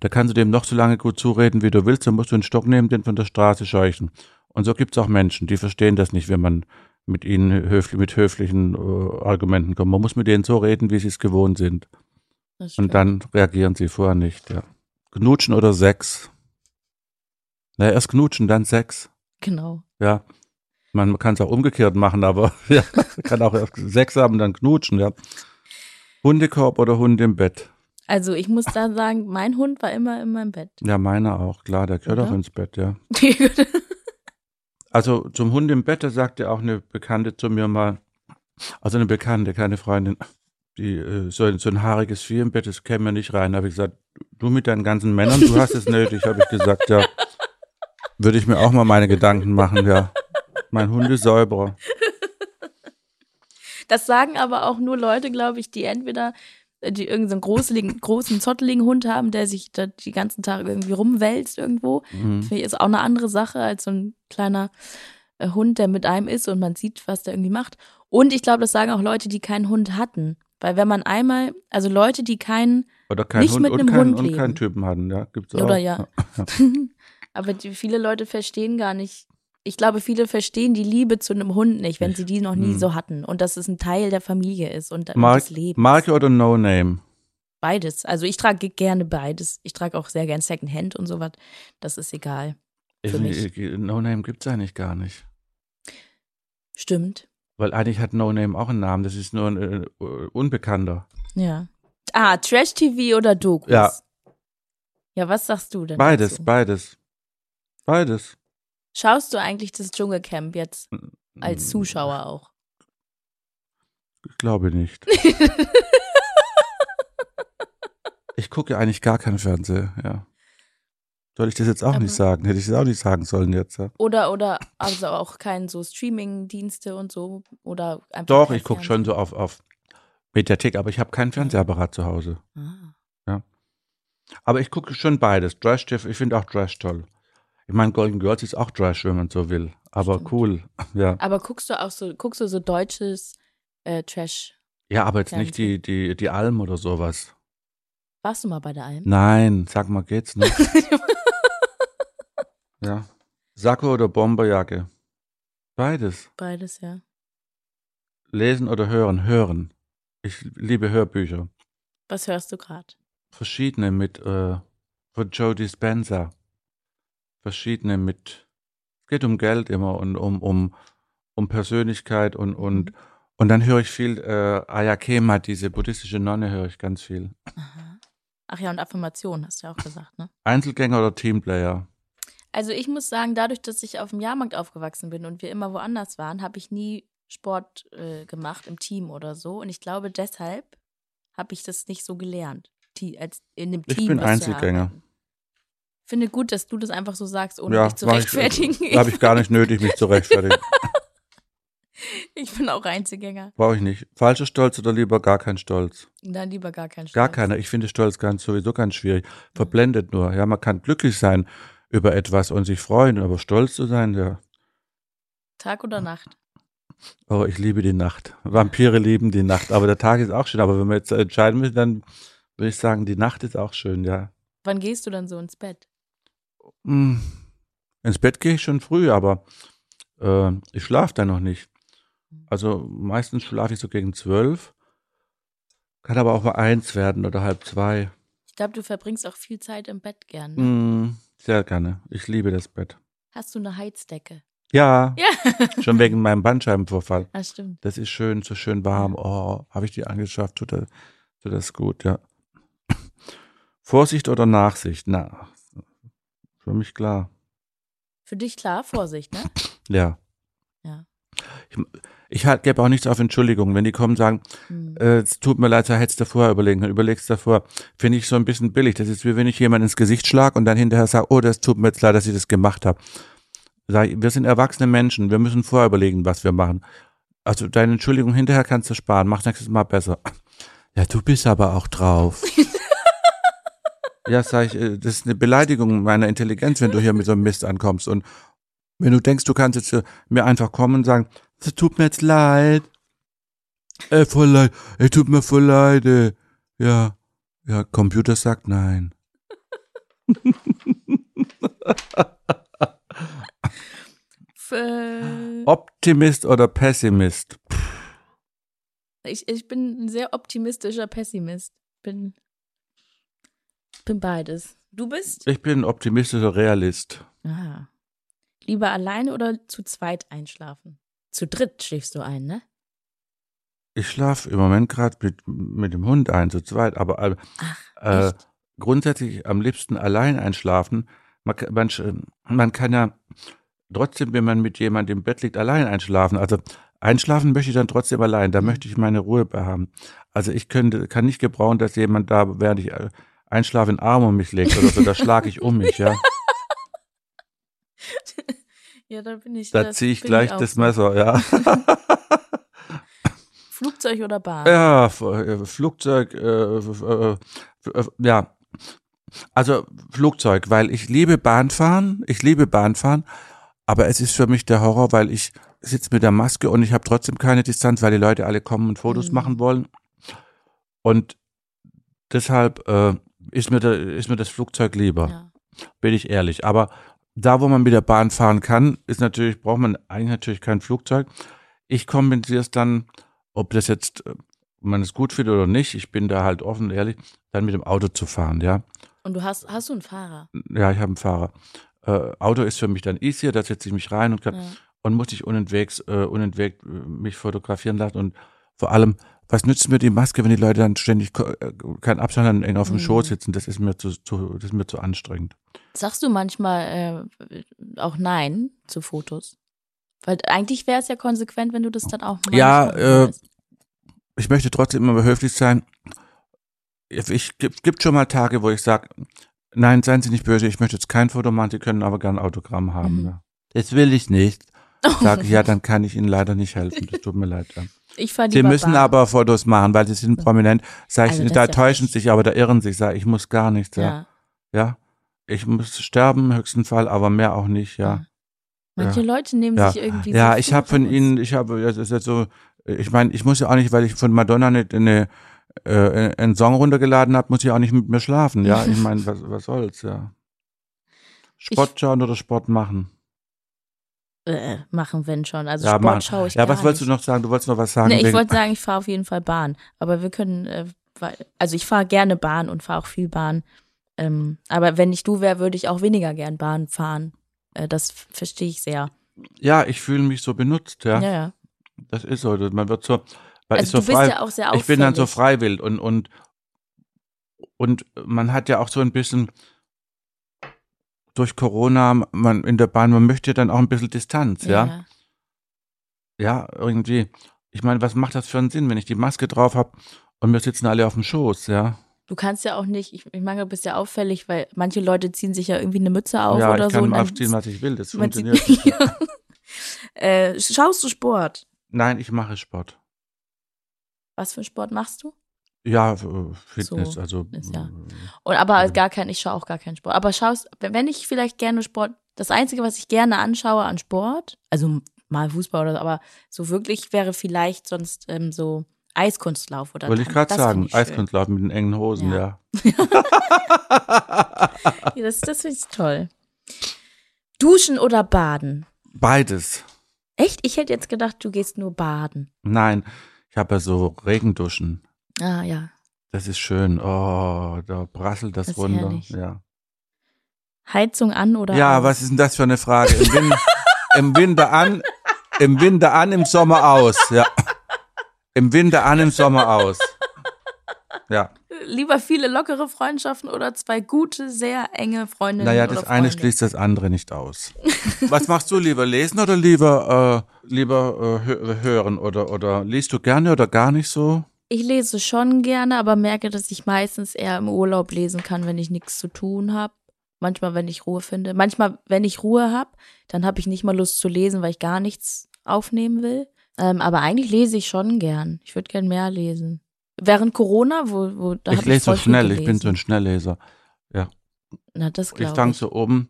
da kannst du dem noch so lange gut zureden, wie du willst, dann musst du einen Stock nehmen, den von der Straße scheuchen. Und so gibt's auch Menschen, die verstehen das nicht, wenn man mit ihnen höflich, mit höflichen äh, Argumenten kommt. Man muss mit denen so reden, wie sie es gewohnt sind. Und dann reagieren sie vorher nicht, ja. Knutschen oder Sex? Na, erst knutschen, dann Sex. Genau. Ja. Man kann es auch umgekehrt machen, aber [LAUGHS] ja, kann auch erst Sex haben, dann knutschen, ja. Hundekorb oder Hund im Bett? Also ich muss da sagen, mein Hund war immer in meinem Bett. Ja, meiner auch, klar, der gehört Oder? auch ins Bett, ja. [LAUGHS] Also zum Hund im Bett, da sagte auch eine Bekannte zu mir mal, also eine Bekannte, keine Freundin, die äh, so, ein- so ein haariges Vieh im Bett, das käme mir nicht rein. Da habe ich gesagt, du mit deinen ganzen Männern, du hast es nötig, habe ich gesagt, ja. Würde ich mir auch mal meine Gedanken machen, ja. Mein Hund ist Säuberer. Das sagen aber auch nur Leute, glaube ich, die entweder die irgendeinen so [LAUGHS] großen, großen zotteligen Hund haben, der sich da die ganzen Tage irgendwie rumwälzt irgendwo. Mhm. Finde ich ist auch eine andere Sache als so ein kleiner äh, Hund, der mit einem ist und man sieht, was der irgendwie macht. Und ich glaube, das sagen auch Leute, die keinen Hund hatten. Weil wenn man einmal, also Leute, die keinen, Oder kein Nicht Hund mit und, einem kein, Hund und leben. keinen Typen hatten, ja. Gibt's auch. oder ja, [LAUGHS] [LAUGHS] aber die, viele Leute verstehen gar nicht, ich glaube, viele verstehen die Liebe zu einem Hund nicht, wenn sie die noch nie Hm. so hatten und dass es ein Teil der Familie ist und, Mark, des Lebens. Marke oder No Name? Beides. Also ich trage gerne beides. Ich trage auch sehr gern Secondhand und sowas. Das ist egal. Für mich. No Name gibt's eigentlich gar nicht. Stimmt. Weil eigentlich hat No Name auch einen Namen, das ist nur ein äh, Unbekannter. Ja. Ah, Trash-TV oder Dokus? Ja. Ja, was sagst du denn? Beides, dazu? beides. Beides. Schaust du eigentlich das Dschungelcamp jetzt als Zuschauer auch? Ich glaube nicht. [LAUGHS] Ich gucke eigentlich gar kein Fernsehen, ja. Soll ich das jetzt auch Aber- nicht sagen? Hätte ich das auch nicht sagen sollen jetzt, ja? Oder, oder, also auch kein so Streaming-Dienste und so? Oder einfach Doch, ich gucke schon so auf, auf Mediathek, aber ich habe keinen Fernsehapparat zu Hause. Ah. Aber ich gucke schon beides. Trash TV, ich finde auch Trash toll. Ich meine, Golden Girls ist auch Trash, wenn man so will. Aber Stimmt. cool, [LAUGHS] ja. Aber guckst du auch so, guckst du so deutsches äh, Trash? Ja, aber jetzt nicht die, die, die Alm oder sowas. Warst du mal bei der Alm? Nein, sag mal, geht's nicht. [LAUGHS] ja. Sakko oder Bomberjacke? Beides. Beides, ja. Lesen oder hören? Hören. Ich liebe Hörbücher. Was hörst du gerade? Verschiedene mit, äh, von Joe Dispenza. Verschiedene mit, es geht um Geld immer und um, um, um Persönlichkeit und, und, und dann höre ich viel, äh, Ayakema, diese buddhistische Nonne höre ich ganz viel. Aha. Ach ja, und Affirmation hast du ja auch gesagt, ne? Einzelgänger oder Teamplayer? Also ich muss sagen, dadurch, dass ich auf dem Jahrmarkt aufgewachsen bin und wir immer woanders waren, habe ich nie Sport äh, gemacht im Team oder so. Und ich glaube, deshalb habe ich das nicht so gelernt. Die, als in dem Ich Team. bin was zu Einzelgänger. Finde gut, dass du das einfach so sagst, ohne ja, dich zu ich- rechtfertigen. Habe ich gar nicht nötig, mich zu rechtfertigen. [LAUGHS] Ich bin auch Einzelgänger. Brauche ich nicht. Falscher Stolz oder lieber gar kein Stolz? Dann lieber gar kein Gar Stolz. keiner. Ich finde Stolz ganz sowieso ganz schwierig. Verblendet nur. Ja, man kann glücklich sein über etwas und sich freuen, aber stolz zu sein, ja. Tag oder Nacht? Oh, ich liebe die Nacht. Vampire lieben die Nacht, aber der Tag ist auch schön. Aber wenn wir jetzt entscheiden müssen, dann würde ich sagen, die Nacht ist auch schön, ja. Wann gehst du dann so ins Bett? Hm. Ins Bett gehe ich schon früh, aber äh, ich schlafe dann noch nicht. Also meistens schlafe ich so gegen zwölf. Kann aber auch mal eins werden oder halb zwei. Ich glaube, du verbringst auch viel Zeit im Bett gern. Ne? Hm, sehr gerne. Ich liebe das Bett. Hast du eine Heizdecke? Ja, Ja. [LAUGHS] schon wegen meinem Bandscheibenvorfall. Das stimmt. Das ist schön, so schön warm. Oh, habe ich die angeschafft, tut das, tut das gut, ja. Vorsicht oder Nachsicht? Na, für mich klar. Für dich klar, Vorsicht, ne? [LAUGHS] Ja. Ja. Ich, ich halt, gebe auch nichts auf Entschuldigung. Wenn die kommen und sagen, Hm. äh, es tut mir leid, da hättest du vorher überlegen können, überlegst davor, finde ich so ein bisschen billig. Das ist wie wenn ich jemand ins Gesicht schlage und dann hinterher sage, oh, das tut mir jetzt leid, dass ich das gemacht habe. Sag ich, wir sind erwachsene Menschen, wir müssen vorher überlegen, was wir machen. Also deine Entschuldigung hinterher kannst du sparen, mach nächstes Mal besser. Ja, du bist aber auch drauf. [LAUGHS] ja, sag ich, äh, das ist eine Beleidigung meiner Intelligenz, wenn du hier mit so einem Mist ankommst. Und wenn du denkst, du kannst jetzt äh, mir einfach kommen und sagen, es tut mir jetzt leid. Äh, voll leid. Ey, tut mir voll leid. Ey. Ja. Ja, Computer sagt nein. Äh, Optimist oder Pessimist? ich, ich bin ein sehr optimistischer Pessimist. Bin, bin beides. Du bist? Ich bin optimistischer Realist. Ah. Lieber alleine oder zu zweit einschlafen? Zu dritt schläfst du ein, ne? Ich schlafe im Moment gerade mit, mit dem Hund ein, zu zweit, aber äh, Ach, äh, grundsätzlich am liebsten allein einschlafen. Man, kann- man, man kann ja trotzdem, wenn man mit jemandem im Bett liegt, allein einschlafen. Also einschlafen möchte ich dann trotzdem allein. Da möchte ich meine Ruhe haben. Also ich könnte, kann nicht gebrauchen, dass jemand da, während ich äh, einschlafe, einen Arm um mich legt oder so. Da schlage ich um mich, ja. Ja, da bin ich. Da ziehe ich gleich auch das. Messer, ja. [LAUGHS] Flugzeug oder Bahn? Ja, äh, Flugzeug, äh, äh, äh, ja. Also Flugzeug, weil ich liebe Bahnfahren, ich liebe Bahnfahren, Aber es ist für mich der Horror, weil ich sitze mit der Maske und ich habe trotzdem keine Distanz, weil die Leute alle kommen und Fotos Mhm. machen wollen. Und deshalb äh, ist, mir da, ist mir das Flugzeug lieber, Ja. bin ich ehrlich. Aber da, wo man mit der Bahn fahren kann, ist natürlich, braucht man eigentlich natürlich kein Flugzeug. Ich kompensiere es dann, ob das jetzt, äh, man es gut findet oder nicht, ich bin da halt offen, ehrlich, dann mit dem Auto zu fahren, ja. Und du hast, hast du einen Fahrer? Ja, ich habe einen Fahrer. Äh, Auto ist für mich dann easier, da setze ich mich rein und, kann, Ja. und muss ich unentwegs, äh, unentwegt äh, mich fotografieren lassen. Und vor allem, was nützt mir die Maske, wenn die Leute dann ständig äh, keinen Abstand haben, eng auf dem Mhm. Schoß sitzen? Das ist mir zu, zu, das ist mir zu anstrengend. Sagst du manchmal äh, auch Nein zu Fotos? Weil eigentlich wäre es ja konsequent, wenn du das dann auch mal Ja, äh. Ich möchte trotzdem immer höflich sein. Ich gibt, gibt schon mal Tage, wo ich sage, nein, seien Sie nicht böse, ich möchte jetzt kein Foto machen, Sie können aber gern ein Autogramm haben. Mhm. Ja. Das will ich nicht. [LAUGHS] Sage ich, ja, dann kann ich Ihnen leider nicht helfen. Das tut mir leid. Ja. Ich fahr Sie lieber müssen Bahn. aber Fotos machen, weil Sie sind prominent. Sag ich, Also da ja täuschen frech. sich, aber da irren sich. Sag ich, ich muss gar nichts. Ja. Ja. ja. Ich muss sterben im höchsten Fall, aber mehr auch nicht. Ja. Manche Leute nehmen Ja. sich irgendwie Ja, ich habe von. Ihnen, ich habe, das ist jetzt so, ich meine, ich muss ja auch nicht, weil ich von Madonna nicht eine, äh, einen Song runtergeladen habe, muss ich auch nicht mit mir schlafen. Ja, ich meine, [LAUGHS] was, was soll's, ja. Sport schauen oder Sport machen? Äh, machen, wenn schon. Also Ja, Sport machen. schaue ich Ja, was wolltest du noch sagen? Du wolltest noch was sagen? Nee, ich wollte sagen, ich fahre auf jeden Fall Bahn. Aber wir können, äh, also ich fahre gerne Bahn und fahre auch viel Bahn. Ähm, aber wenn ich du wäre, würde ich auch weniger gern Bahn fahren. Äh, das verstehe ich sehr. ja, ich fühle mich so benutzt, ja. Ja, ja. Das ist so. Man wird so, weil Also ich so du bist frei, ja auch sehr auffällig. ich bin dann so freiwillig und, und, und man hat ja auch so ein bisschen durch Corona, man in der Bahn, man möchte dann auch ein bisschen Distanz, ja. ja. Ja, irgendwie. Ich meine, was macht das für einen Sinn, wenn ich die Maske drauf habe und wir sitzen alle auf dem Schoß, ja? Du kannst ja auch nicht, ich, ich meine, du bist ja auffällig, weil manche Leute ziehen sich ja irgendwie eine Mütze auf ja, oder ich so. kann und dann- aufziehen, was ich will. Das [LAUGHS] funktioniert nicht. [LAUGHS] äh, schaust du Sport? Nein, ich mache Sport. Was für einen Sport machst du? Ja, äh, Fitness, So, also. ist ja. äh, Und aber Mhm. gar kein, ich schaue auch gar keinen Sport. Aber schaust, wenn ich vielleicht gerne Sport, das Einzige, was ich gerne anschaue an Sport, also mal Fußball oder so, aber so wirklich wäre vielleicht sonst ähm, so Eiskunstlauf oder Wollte ich gerade sagen, ich. Eiskunstlauf mit den engen Hosen, Ja. ja. [LAUGHS] Ja, das das finde ich toll. Duschen oder baden? Beides. Echt? Ich hätte jetzt gedacht, du gehst nur baden. Nein, ich habe ja so Regenduschen. Ah, ja. Das ist schön. Oh, da prasselt das, Das herrlich. Ja. Heizung an oder ja, aus? was ist denn das für eine Frage? Im, Win Im Winter an, im Winter an, im Sommer aus. Ja. Im Winter an, im Sommer aus. Ja. Lieber viele lockere Freundschaften oder zwei gute, sehr enge Freundinnen Naja, das eine schließt das andere nicht aus. Was machst du lieber? Lesen oder lieber, äh, lieber äh, hö hören? Oder, oder liest du gerne oder gar nicht so? Ich lese schon gerne, aber merke, dass ich meistens eher im Urlaub lesen kann, wenn ich nichts zu tun habe. Manchmal, wenn ich Ruhe finde. Manchmal, wenn ich Ruhe habe, dann habe ich nicht mal Lust zu lesen, weil ich gar nichts aufnehmen will. Ähm, aber eigentlich lese ich schon gern. Ich würde gern mehr lesen. Während Corona, wo, wo da ich lese so schnell, ich bin so ein Schnellleser. Na, das Ich glaube fange ich. so oben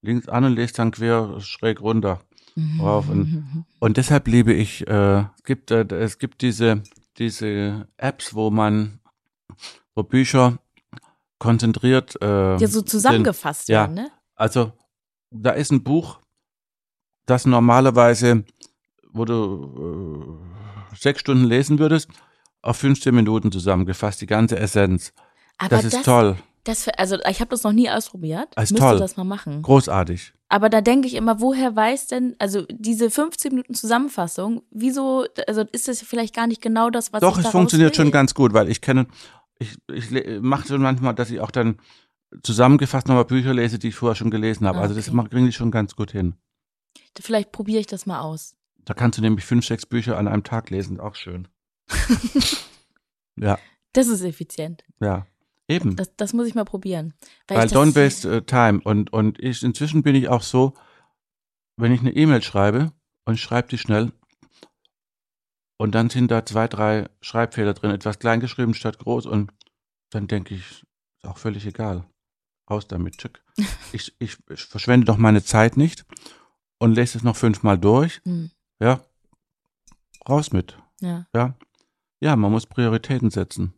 links an und lese dann quer schräg runter. Mhm. rauf Und deshalb liebe ich, äh, es gibt, äh, es gibt diese, diese Apps, wo man, wo Bücher konzentriert, äh, ja, so zusammengefasst ja. werden, ne? also da ist ein Buch, das normalerweise, wo du äh, sechs Stunden lesen würdest, auf 15 Minuten zusammengefasst, die ganze Essenz. Aber Das ist toll, Das, also ich habe das noch nie ausprobiert. Das ist Müsste toll. das mal machen. großartig. Aber da denke ich immer, woher weiß denn, also diese 15 Minuten Zusammenfassung, wieso, also ist das vielleicht gar nicht genau das, was Doch, ich es funktioniert will? schon ganz gut, weil ich kenne, ich, ich mache schon manchmal, dass ich auch dann zusammengefasst nochmal Bücher lese, die ich vorher schon gelesen habe. Ah, Also das okay. kriegen die schon ganz gut hin. Vielleicht probiere ich das mal aus. Da kannst du nämlich fünf, sechs Bücher an einem Tag lesen, auch schön. [LAUGHS] ja, Das ist effizient. ja. Eben. Das, das muss ich mal probieren. Weil, Weil don't waste äh, time. Und, und ich, inzwischen bin ich auch so, wenn ich eine E-Mail schreibe und schreibe die schnell und dann sind da zwei, drei Schreibfehler drin, etwas klein geschrieben statt groß und dann denke ich, ist auch völlig egal. Raus damit, tschick. [LAUGHS] Ich, ich, ich verschwende doch meine Zeit nicht und lese es noch fünfmal durch. Hm. Ja, raus mit. Ja, Ja, ja, man muss Prioritäten setzen.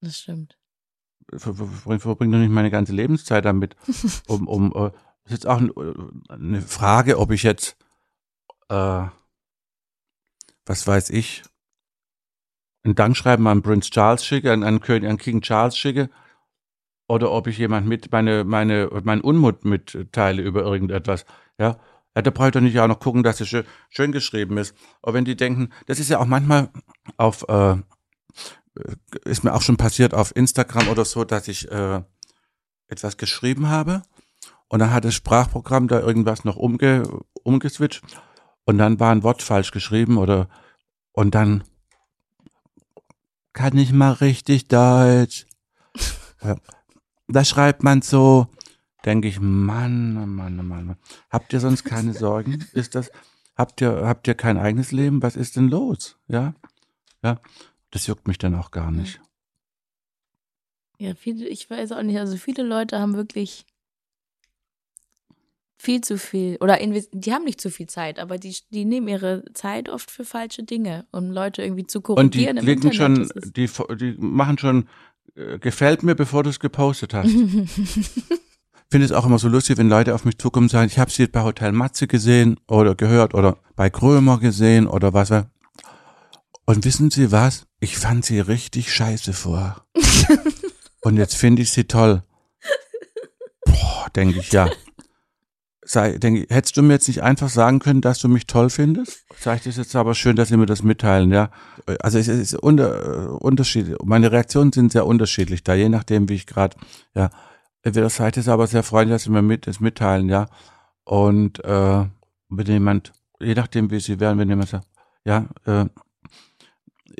das stimmt. Ver- ver- ver- verbringe doch nicht meine ganze Lebenszeit damit, [LAUGHS] um, um äh, ist jetzt auch äh, eine Frage, ob ich jetzt, äh, was weiß ich, ein Dankschreiben an Prince Charles schicke, an, an, König, an King Charles schicke, oder ob ich jemand mit meine, meine, meinen Unmut mitteile über irgendetwas, ja. Ja, da brauche ich doch nicht auch noch gucken, dass es schön, schön geschrieben ist. Aber wenn die denken, das ist ja auch manchmal auf, äh, ist mir auch schon passiert auf Instagram oder so, dass ich äh, etwas geschrieben habe und dann hat das Sprachprogramm da irgendwas noch umge, umgeswitcht und dann war ein Wort falsch geschrieben oder und dann kann ich mal richtig Deutsch. [LAUGHS] Da schreibt man so, denke ich, Mann, oh Mann, oh Mann, Mann. Habt ihr sonst keine Sorgen? Ist das, habt ihr, habt ihr kein eigenes Leben? Was ist denn los? Ja, ja. Das juckt mich dann auch gar nicht. Ja, viele, ich weiß auch nicht, also viele Leute haben wirklich viel zu viel oder die haben nicht zu viel Zeit, aber die, die nehmen ihre Zeit oft für falsche Dinge, um Leute irgendwie zu Und die korrigieren im klicken schon, die, die machen schon, äh, gefällt mir, bevor du es gepostet hast. [LAUGHS] finde es auch immer so lustig, wenn Leute auf mich zukommen und sagen, ich habe sie bei Hotel Matze gesehen oder gehört oder bei Krömer gesehen oder was. Und wissen Sie was? Ich fand sie richtig scheiße vor. [LAUGHS] und jetzt finde ich sie toll. Boah, denke ich, ja. Sei, denke, ich, hättest du mir jetzt nicht einfach sagen können, dass du mich toll findest? Sag ich das jetzt aber schön, dass Sie mir das mitteilen, ja. Also es ist unter, unterschiedlich. Meine Reaktionen sind sehr unterschiedlich da, je nachdem, wie ich gerade, ja. Entweder seid ihr aber sehr freundlich, dass Sie mir mit, das mitteilen, ja. Und äh, wenn jemand, je nachdem, wie Sie wären, wenn jemand sagt, ja, äh,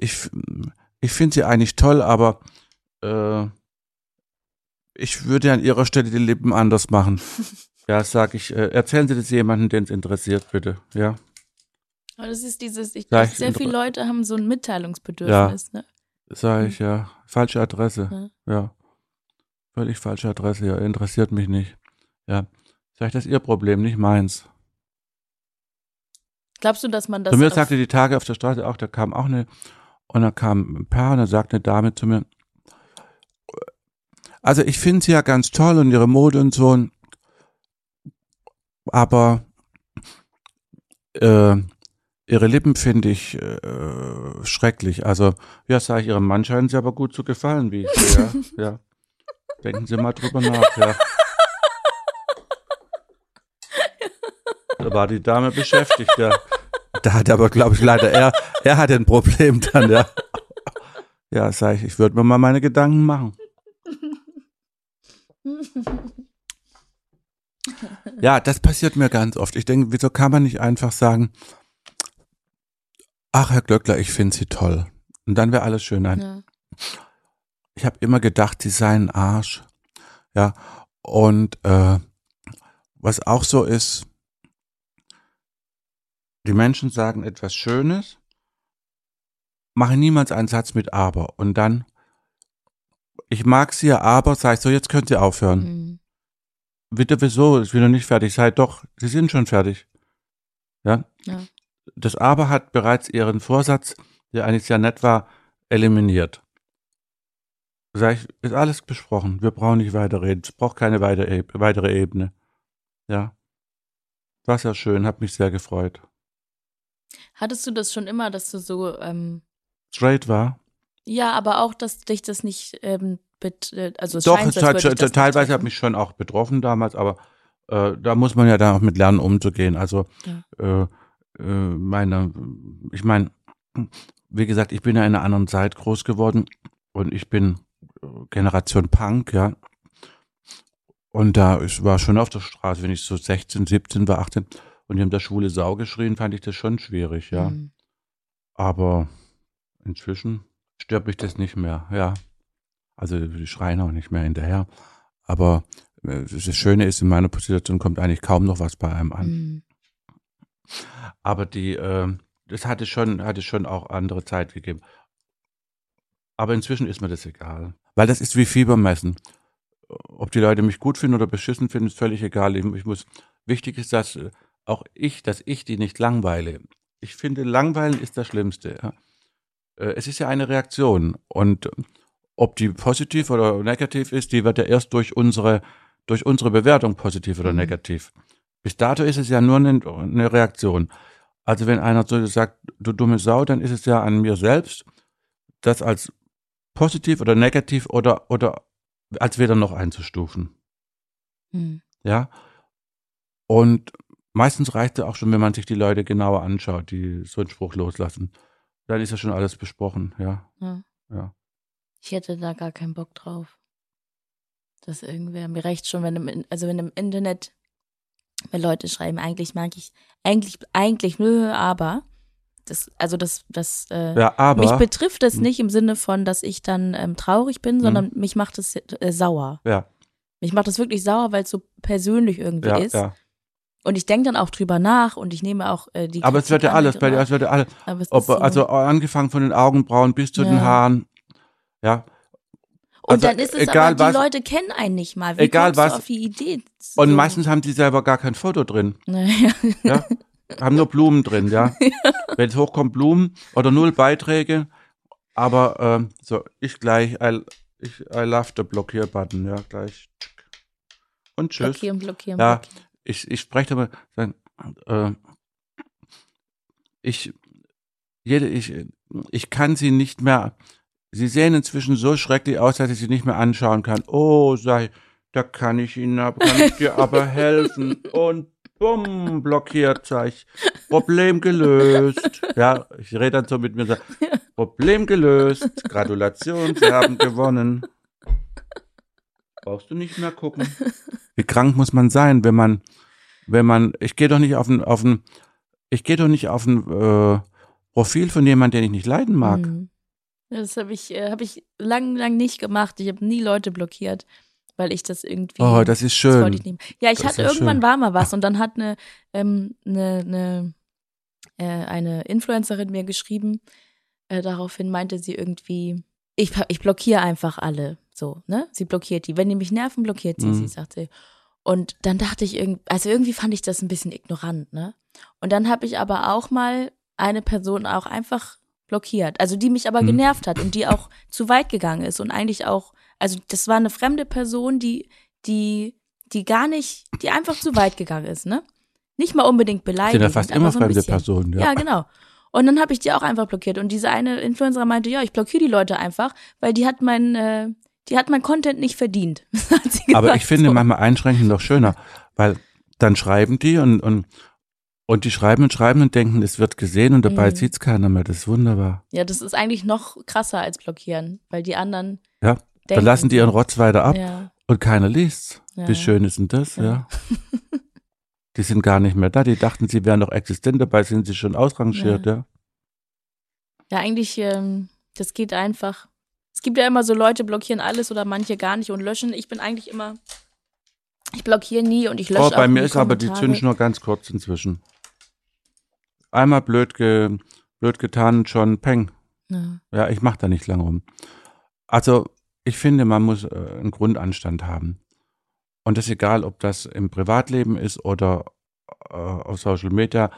ich, ich finde Sie eigentlich toll, aber äh, ich würde an Ihrer Stelle die Lippen anders machen. [LAUGHS] Ja, sag ich, äh, erzählen Sie das jemandem, den es interessiert, bitte, ja. Aber das ist dieses, ich Ja, glaube, sehr viele Leute haben so ein Mitteilungsbedürfnis. Ne? Sag ich, ja. Falsche Adresse. Ja. Ja. Völlig falsche Adresse, ja. Interessiert mich nicht. Ja. Sag ich, das ist Ihr Problem, nicht meins. Glaubst du, dass man das Zu mir sagte die Tage auf der Straße auch, da kam auch eine, und da kam ein Paar und da sagte eine Dame zu mir, also ich finde sie ja ganz toll und ihre Mode und so, aber äh, ihre Lippen finde ich äh, schrecklich. Also, ja, sage ich, ihrem Mann scheinen sie aber gut zu gefallen, wie ich sehe. Ja. Denken Sie mal drüber nach, ja. Da war die Dame beschäftigt, ja. Da hat aber, glaube ich, leider er, er hatte ein Problem dann, ja. [LAUGHS] Ja, sag ich, ich würde mir mal meine Gedanken machen. Ja, das passiert mir ganz oft. Ich denke, wieso kann man nicht einfach sagen, ach, Herr Glöckler, ich finde Sie toll. Und dann wäre alles schön. Nein, Ja. ich habe immer gedacht, Sie seien ein Arsch. Ja, und äh, was auch so ist, die Menschen sagen etwas Schönes, machen niemals einen Satz mit aber. Und dann, ich mag Sie ja, aber, sag ich so, jetzt können Sie aufhören. Mhm. Bitte, wieso? Ich bin noch nicht fertig. Seid doch, Sie sind schon fertig. Ja? Ja. Das Aber hat bereits Ihren Vorsatz, der eigentlich sehr nett war, eliminiert. Sag ich, ist alles besprochen. Wir brauchen nicht weiterreden. Es braucht keine weitere, Eb- weitere Ebene. Ja. War sehr schön, hat mich sehr gefreut. Hattest du das schon immer, dass du so, ähm, Straight war. ja, aber auch, dass dich das nicht, ähm, äh, also es Doch, scheint, es hat, nicht teilweise hat mich schon auch betroffen damals, aber äh, da muss man ja dann auch mit lernen, umzugehen. Also äh, äh, meine, ich meine, wie gesagt, ich bin ja in einer anderen Zeit groß geworden und ich bin äh, Generation Punk, ja. Und da ich war schon auf der Straße, wenn ich so 16, 17 war, 18 und die haben da schwule Sau geschrien, fand ich das schon schwierig, ja. Mhm. Aber inzwischen stört mich das nicht mehr, ja. Also die schreien auch nicht mehr hinterher. Aber äh, das Schöne ist, in meiner Position kommt eigentlich kaum noch was bei einem an. Mhm. Aber die, äh, das hatte schon, hatte schon auch andere Zeit gegeben. Aber inzwischen ist mir das egal. Weil das ist wie Fiebermessen. Ob die Leute mich gut finden oder beschissen finden, ist völlig egal. Ich, ich muss, wichtig ist, dass, auch ich, dass ich die nicht langweile. Ich finde, langweilen ist das Schlimmste. Ja. Äh, es ist ja eine Reaktion und ob die positiv oder negativ ist, die wird ja erst durch unsere, durch unsere Bewertung positiv oder Mhm. negativ. Bis dato ist es ja nur eine, eine Reaktion. Also wenn einer so sagt, du dumme Sau, dann ist es ja an mir selbst, das als positiv oder negativ oder, oder als weder noch einzustufen. Hm. Ja. Und meistens reicht es auch schon, wenn man sich die Leute genauer anschaut, die so einen Spruch loslassen. Dann ist ja schon alles besprochen, ja. Ja. Ja. Ich hätte da gar keinen Bock drauf. Dass irgendwer, mir reicht schon, wenn im, also wenn im Internet wenn Leute schreiben, eigentlich mag ich, eigentlich, eigentlich, nö, aber. Das, also das, das, äh, Ja, aber. mich betrifft das Hm. nicht im Sinne von, dass ich dann ähm, traurig bin, sondern mich macht es äh, sauer. ja, Mich macht das wirklich sauer, weil es so persönlich irgendwie ja, ist. ja. Und ich denke dann auch drüber nach und ich nehme auch äh, die Aber es wird ja alles, bei dir, es wird ja alles. Aber es Ob, so. Also angefangen von den Augenbrauen bis zu den Ja. Haaren. Ja. und also dann ist es egal aber, die was- Leute kennen einen nicht mal. Wie Egal was- auf die Idee? Und So- meistens haben die selber gar kein Foto drin. Naja. [LAUGHS] Ja. haben nur Blumen drin, ja. [LAUGHS] Wenn es hochkommt, Blumen oder null Beiträge. Aber ähm, so, ich gleich, I, ich, I love the Blockierbutton, ja, gleich. Und tschüss. Blockieren, blockieren, Ja. blockieren. Ich, ich spreche aber, sagen, äh, ich, jede, ich, ich kann sie nicht mehr, sie sehen inzwischen so schrecklich aus, dass ich sie nicht mehr anschauen kann. Oh, sei, da kann ich Ihnen, kann ich dir aber helfen. Und bumm, blockiert, sag ich. Problem gelöst. Ja, ich rede dann so mit mir, sag, Problem gelöst. Gratulation, Sie haben gewonnen. Brauchst du nicht mehr gucken. Wie krank muss man sein, wenn man, wenn man, ich gehe doch nicht auf ein, auf ein, ich gehe doch nicht auf ein äh, Profil von jemandem, den ich nicht leiden mag. Mhm. Das habe ich, äh, hab ich lang, lang nicht gemacht. Ich habe nie Leute blockiert, weil ich das irgendwie. Oh, das ist das wollte schön. ich nicht. Ja, ich Das hatte irgendwann schön. war mal was und dann hat eine, ähm, eine, eine, äh, eine Influencerin mir geschrieben. Äh, daraufhin meinte sie irgendwie, ich, ich blockiere einfach alle. So, ne? Sie blockiert die. Wenn die mich nerven, blockiert sie Mhm. sie, sagt sie. Und dann dachte ich irgendwie, also irgendwie fand ich das ein bisschen ignorant, ne? Und dann habe ich aber auch mal eine Person auch einfach blockiert, also die mich aber Mhm. genervt hat und die auch [LAUGHS] zu weit gegangen ist und eigentlich auch, also das war eine fremde Person, die, die, die gar nicht, die einfach zu weit gegangen ist, ne? Nicht mal unbedingt beleidigt. sind ja fast immer fremde bisschen. Personen, ja. Ja, genau. Und dann habe ich die auch einfach blockiert. Und diese eine Influencerin meinte, ja, ich blockiere die Leute einfach, weil die hat mein, äh, die hat mein Content nicht verdient. [LAUGHS] hat sie Aber gesagt, ich finde so. manchmal einschränken noch schöner, weil dann schreiben die und, und, und die schreiben und schreiben und denken, es wird gesehen und dabei Mhm. sieht's keiner mehr. Das ist wunderbar. Ja, das ist eigentlich noch krasser als blockieren, weil die anderen. Ja, Dann denken lassen die ihren Rotz weiter ab Ja, und keiner liest's. ja. Wie schön ist denn das, ja? Ja. [LAUGHS] Die sind gar nicht mehr da. Die dachten, sie wären noch existent, dabei sind sie schon ausrangiert, ja. Ja, eigentlich, ähm, das geht einfach. Es gibt ja immer so Leute, blockieren alles oder manche gar nicht und löschen. Ich bin eigentlich immer, ich blockiere nie und ich lösche Oh, bei mir ist aber die. Zündschnur ganz kurz inzwischen. Einmal blöd, ge, blöd getan, schon peng. Ja. Ja, ich mache da nicht lange rum. Also, ich finde, man muss äh, einen Grundanstand haben. Und das ist egal, ob das im Privatleben ist oder äh, auf Social Media.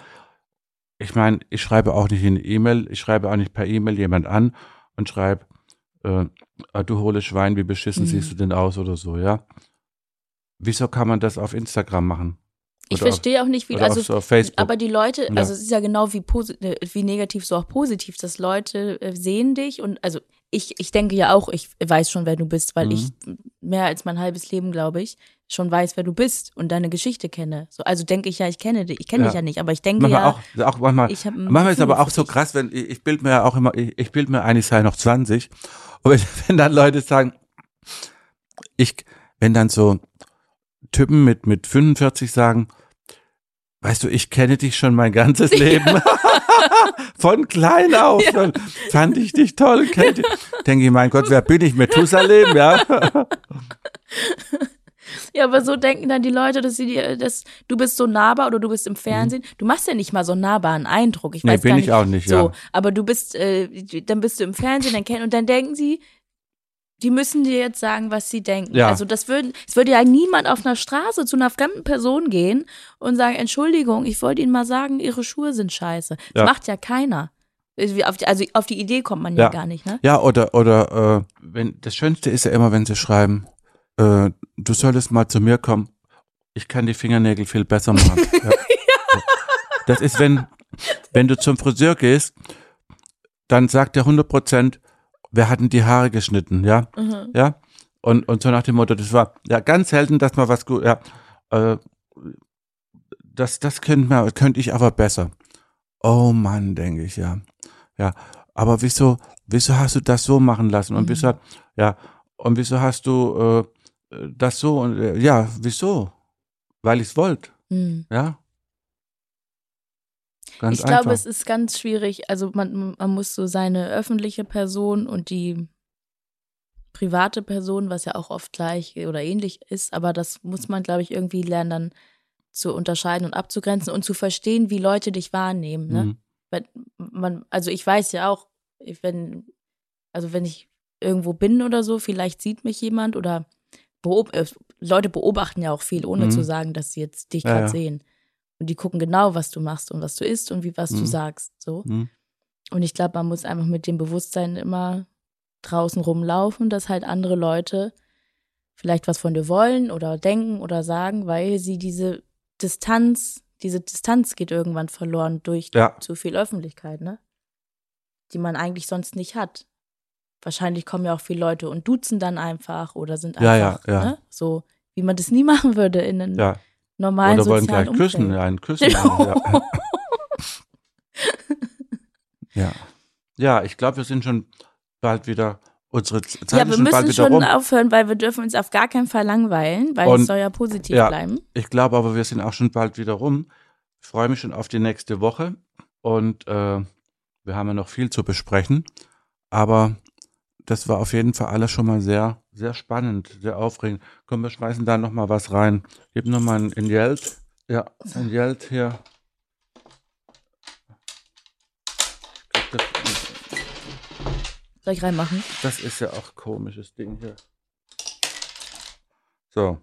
Ich meine, ich schreibe auch nicht in E-Mail, ich schreibe auch nicht per E-Mail jemand an und schreibe, äh, ah, du hohle Schwein, wie beschissen Mhm. siehst du denn aus oder so, ja? Wieso kann man das auf Instagram machen? Ich Oder auf- verstehe auch nicht, wie, also auf, so auf Facebook? Aber die Leute, Ja. also es ist ja genau wie, äh, wie negativ so auch positiv, dass Leute äh, sehen dich und also ich, ich denke ja auch, ich weiß schon, wer du bist, weil Mhm. ich mehr als mein halbes Leben, glaube ich, schon weiß, wer du bist und deine Geschichte kenne. So, also denke ich ja, ich kenne dich. Ich kenne Ja. dich ja nicht, aber ich denke manchmal ja, auch, auch manchmal, ich Manchmal ist aber auch so krass, wenn ich, ich bild mir ja auch immer, ich, ich bild mir ein, ich sei noch 20. Und wenn, [LAUGHS] wenn dann Leute sagen, ich, wenn dann so Typen mit, mit 45 sagen, weißt du, ich kenne dich schon mein ganzes [LAUGHS] Leben. [LAUGHS] [LAUGHS] Von klein auf schon fand ich dich toll. kenn dich. Denke ich, mein Gott, wer bin ich? Methusalem, ja? [LAUGHS] Ja, aber so denken dann die Leute, dass sie dir, dass du bist so nahbar oder du bist im Fernsehen. Du machst ja nicht mal so einen nahbaren Eindruck. Ich Mhm. Nee, weiß bin gar ich nicht, auch nicht, so, ja. aber du bist, äh, dann bist du im Fernsehen, dann kennen und dann denken sie, die müssen dir jetzt sagen, was sie denken. Ja. Also das würde, es würde ja niemand auf einer Straße zu einer fremden Person gehen und sagen, Entschuldigung, ich wollte Ihnen mal sagen, Ihre Schuhe sind scheiße. Das Ja. macht ja keiner. Also auf die, also auf die Idee kommt man ja, Ja. gar nicht, ne? Ja, oder, oder äh, wenn das Schönste ist ja immer, wenn sie schreiben, äh, du solltest mal zu mir kommen, ich kann die Fingernägel viel besser machen. [LAUGHS] ja. Das ist, wenn, wenn du zum Friseur gehst, dann sagt der 100 Prozent, wer hat denn die Haare geschnitten, ja? Mhm. Ja? Und, und so nach dem Motto, das war ja ganz selten, dass mal was gut, ja, äh, das, das könnte man, könnte ich aber besser. Oh Mann, denke ich, ja. Ja, aber wieso, wieso hast du das so machen lassen? Und Mhm. wieso, ja, und wieso hast du äh, das so und äh, ja, wieso? Weil ich es wollte, Hm. ja. Ganz Ich einfach. glaube, es ist ganz schwierig. Also man, man muss so seine öffentliche Person und die private Person, was ja auch oft gleich oder ähnlich ist, aber das muss man, glaube ich, irgendwie lernen, dann zu unterscheiden und abzugrenzen und zu verstehen, wie Leute dich wahrnehmen. Ne? Mhm. Weil man, also ich weiß ja auch, wenn, also wenn ich irgendwo bin oder so, vielleicht sieht mich jemand oder beob äh, Leute beobachten ja auch viel, ohne Mhm. zu sagen, dass sie jetzt dich Ja, gerade ja. sehen. Und die gucken genau, was du machst und was du isst und wie was du Mhm. sagst. So. Mhm. Und ich glaube, man muss einfach mit dem Bewusstsein immer draußen rumlaufen, dass halt andere Leute vielleicht was von dir wollen oder denken oder sagen, weil sie diese Distanz, diese Distanz geht irgendwann verloren durch Ja. zu viel Öffentlichkeit, ne? Die man eigentlich sonst nicht hat. Wahrscheinlich kommen ja auch viele Leute und duzen dann einfach oder sind Ja, ja, einfach, ja. Ne? so, wie man das nie [LAUGHS] machen würde in einem Ja. Normalen Oder wollen gleich küssen, Umfeld. ja, ein [LAUGHS] Küssen. ja. ja. Ja, ich glaube, wir sind schon bald wieder, unsere Zeit Ja, wir müssen schon rum. aufhören, weil wir dürfen uns auf gar keinen Fall langweilen, weil es soll ja positiv ja. bleiben. Ich glaube aber, wir sind auch schon bald wieder rum. Ich freue mich schon auf die nächste Woche und äh, wir haben ja noch viel zu besprechen. Aber das war auf jeden Fall alles schon mal sehr, sehr spannend, sehr aufregend. Komm, wir schmeißen da noch mal was rein. Gib noch mal ein Injelt. Ja, ein Injelt hier. Soll ich reinmachen? Das ist ja auch komisches Ding hier. So.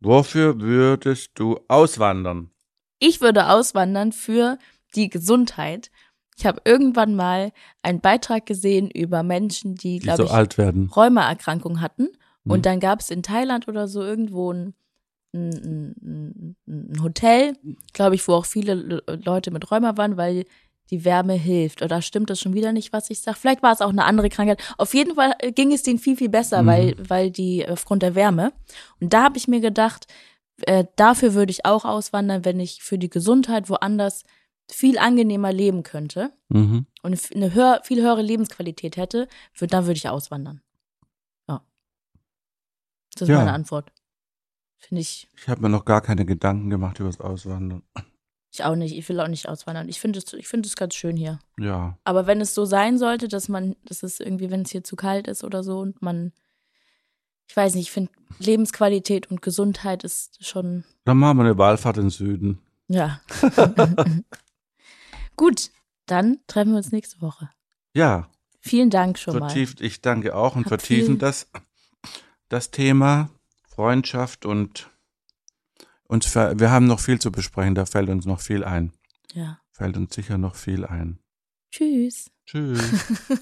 Wofür würdest du auswandern? Ich würde auswandern für die Gesundheit. Ich habe irgendwann mal einen Beitrag gesehen über Menschen, die, Die glaube so ich, alt werden. Rheumaerkrankungen hatten. Mhm. Und dann gab es in Thailand oder so irgendwo ein, ein, ein, ein Hotel, glaube ich, wo auch viele Le- Leute mit Rheuma waren, weil die Wärme hilft. Oder stimmt das schon wieder nicht, was ich sage? Vielleicht war es auch eine andere Krankheit. Auf jeden Fall äh, ging es denen viel, viel besser, Mhm. weil, weil die aufgrund der Wärme. Und da habe ich mir gedacht, äh, dafür würde ich auch auswandern, wenn ich für die Gesundheit woanders viel angenehmer leben könnte Mhm. und eine höher, viel höhere Lebensqualität hätte, würd, dann würde ich auswandern. Ja. Das ist Ja. meine Antwort. Finde ich, Ich habe mir noch gar keine Gedanken gemacht über das Auswandern. ich auch nicht. Ich will auch nicht auswandern. Ich finde es, es ganz schön hier. Ja. Aber wenn es so sein sollte, dass man, dass es irgendwie, wenn es hier zu kalt ist oder so und man, ich weiß nicht, ich finde Lebensqualität und Gesundheit ist schon, Dann machen wir eine Wallfahrt in den Süden. ja. [LAUGHS] [LAUGHS] Gut, dann treffen wir uns nächste Woche. Ja, Vielen Dank schon mal. vertieft. Ich danke auch und Hab vertiefen das, das Thema Freundschaft und uns, wir haben noch viel zu besprechen. Da fällt uns noch viel ein. Ja. Fällt uns sicher noch viel ein. Tschüss. Tschüss. [LAUGHS]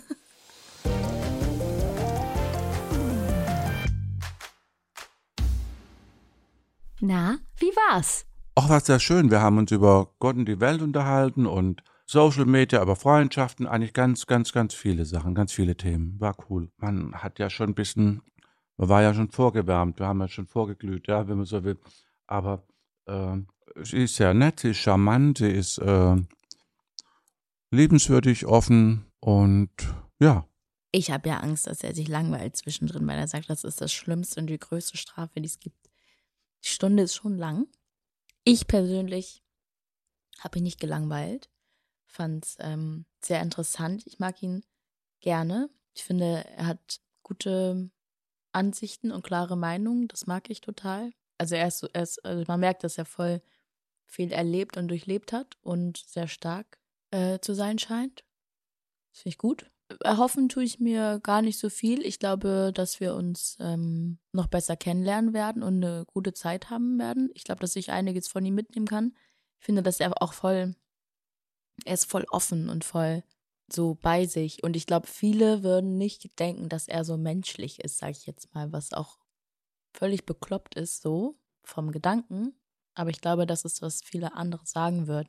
Na, wie war's? Auch was sehr schön. Wir haben uns über Gott und die Welt unterhalten und Social Media, aber Freundschaften, eigentlich ganz, ganz, ganz viele Sachen, ganz viele Themen. War cool. Man hat ja schon ein bisschen, man war ja schon vorgewärmt, wir haben ja schon vorgeglüht, ja, wenn man so will. Aber äh, sie ist sehr nett, sie ist charmant, sie ist äh, liebenswürdig, offen und ja, Ich habe ja Angst, dass er sich langweilt zwischendrin, weil er sagt, das ist das Schlimmste und die größte Strafe, die es gibt. Die Stunde ist schon lang. Ich persönlich habe ihn nicht gelangweilt. Fand es ähm, sehr interessant. Ich mag ihn gerne. Ich finde, er hat gute Ansichten und klare Meinungen. Das mag ich total. Also er ist, so, er ist also man merkt, dass er voll viel erlebt und durchlebt hat und sehr stark äh, zu sein scheint. Das finde ich gut. Erhoffen tue ich mir gar nicht so viel. Ich glaube, dass wir uns ähm, noch besser kennenlernen werden und eine gute Zeit haben werden. Ich glaube, dass ich einiges von ihm mitnehmen kann. Ich finde, dass er auch voll, er ist voll offen und voll so bei sich. Und ich glaube, viele würden nicht denken, dass er so menschlich ist, sage ich jetzt mal, was auch völlig bekloppt ist, so vom Gedanken. Aber ich glaube, das ist, was viele andere sagen würden,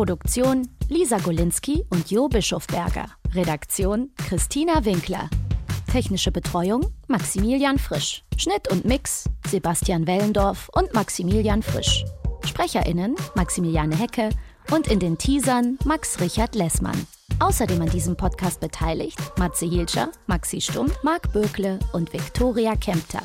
Produktion Lisa Golinski und Jo Bischofberger. Redaktion Christina Winkler. Technische Betreuung Maximilian Frisch. Schnitt und Mix Sebastian Wellendorf und Maximilian Frisch. SprecherInnen Maximiliane Hecke und in den Teasern Max Richard Lessmann. Außerdem an diesem Podcast beteiligt Matze Hilscher, Maxi Stumm, Marc Bökle und Viktoria Kempter.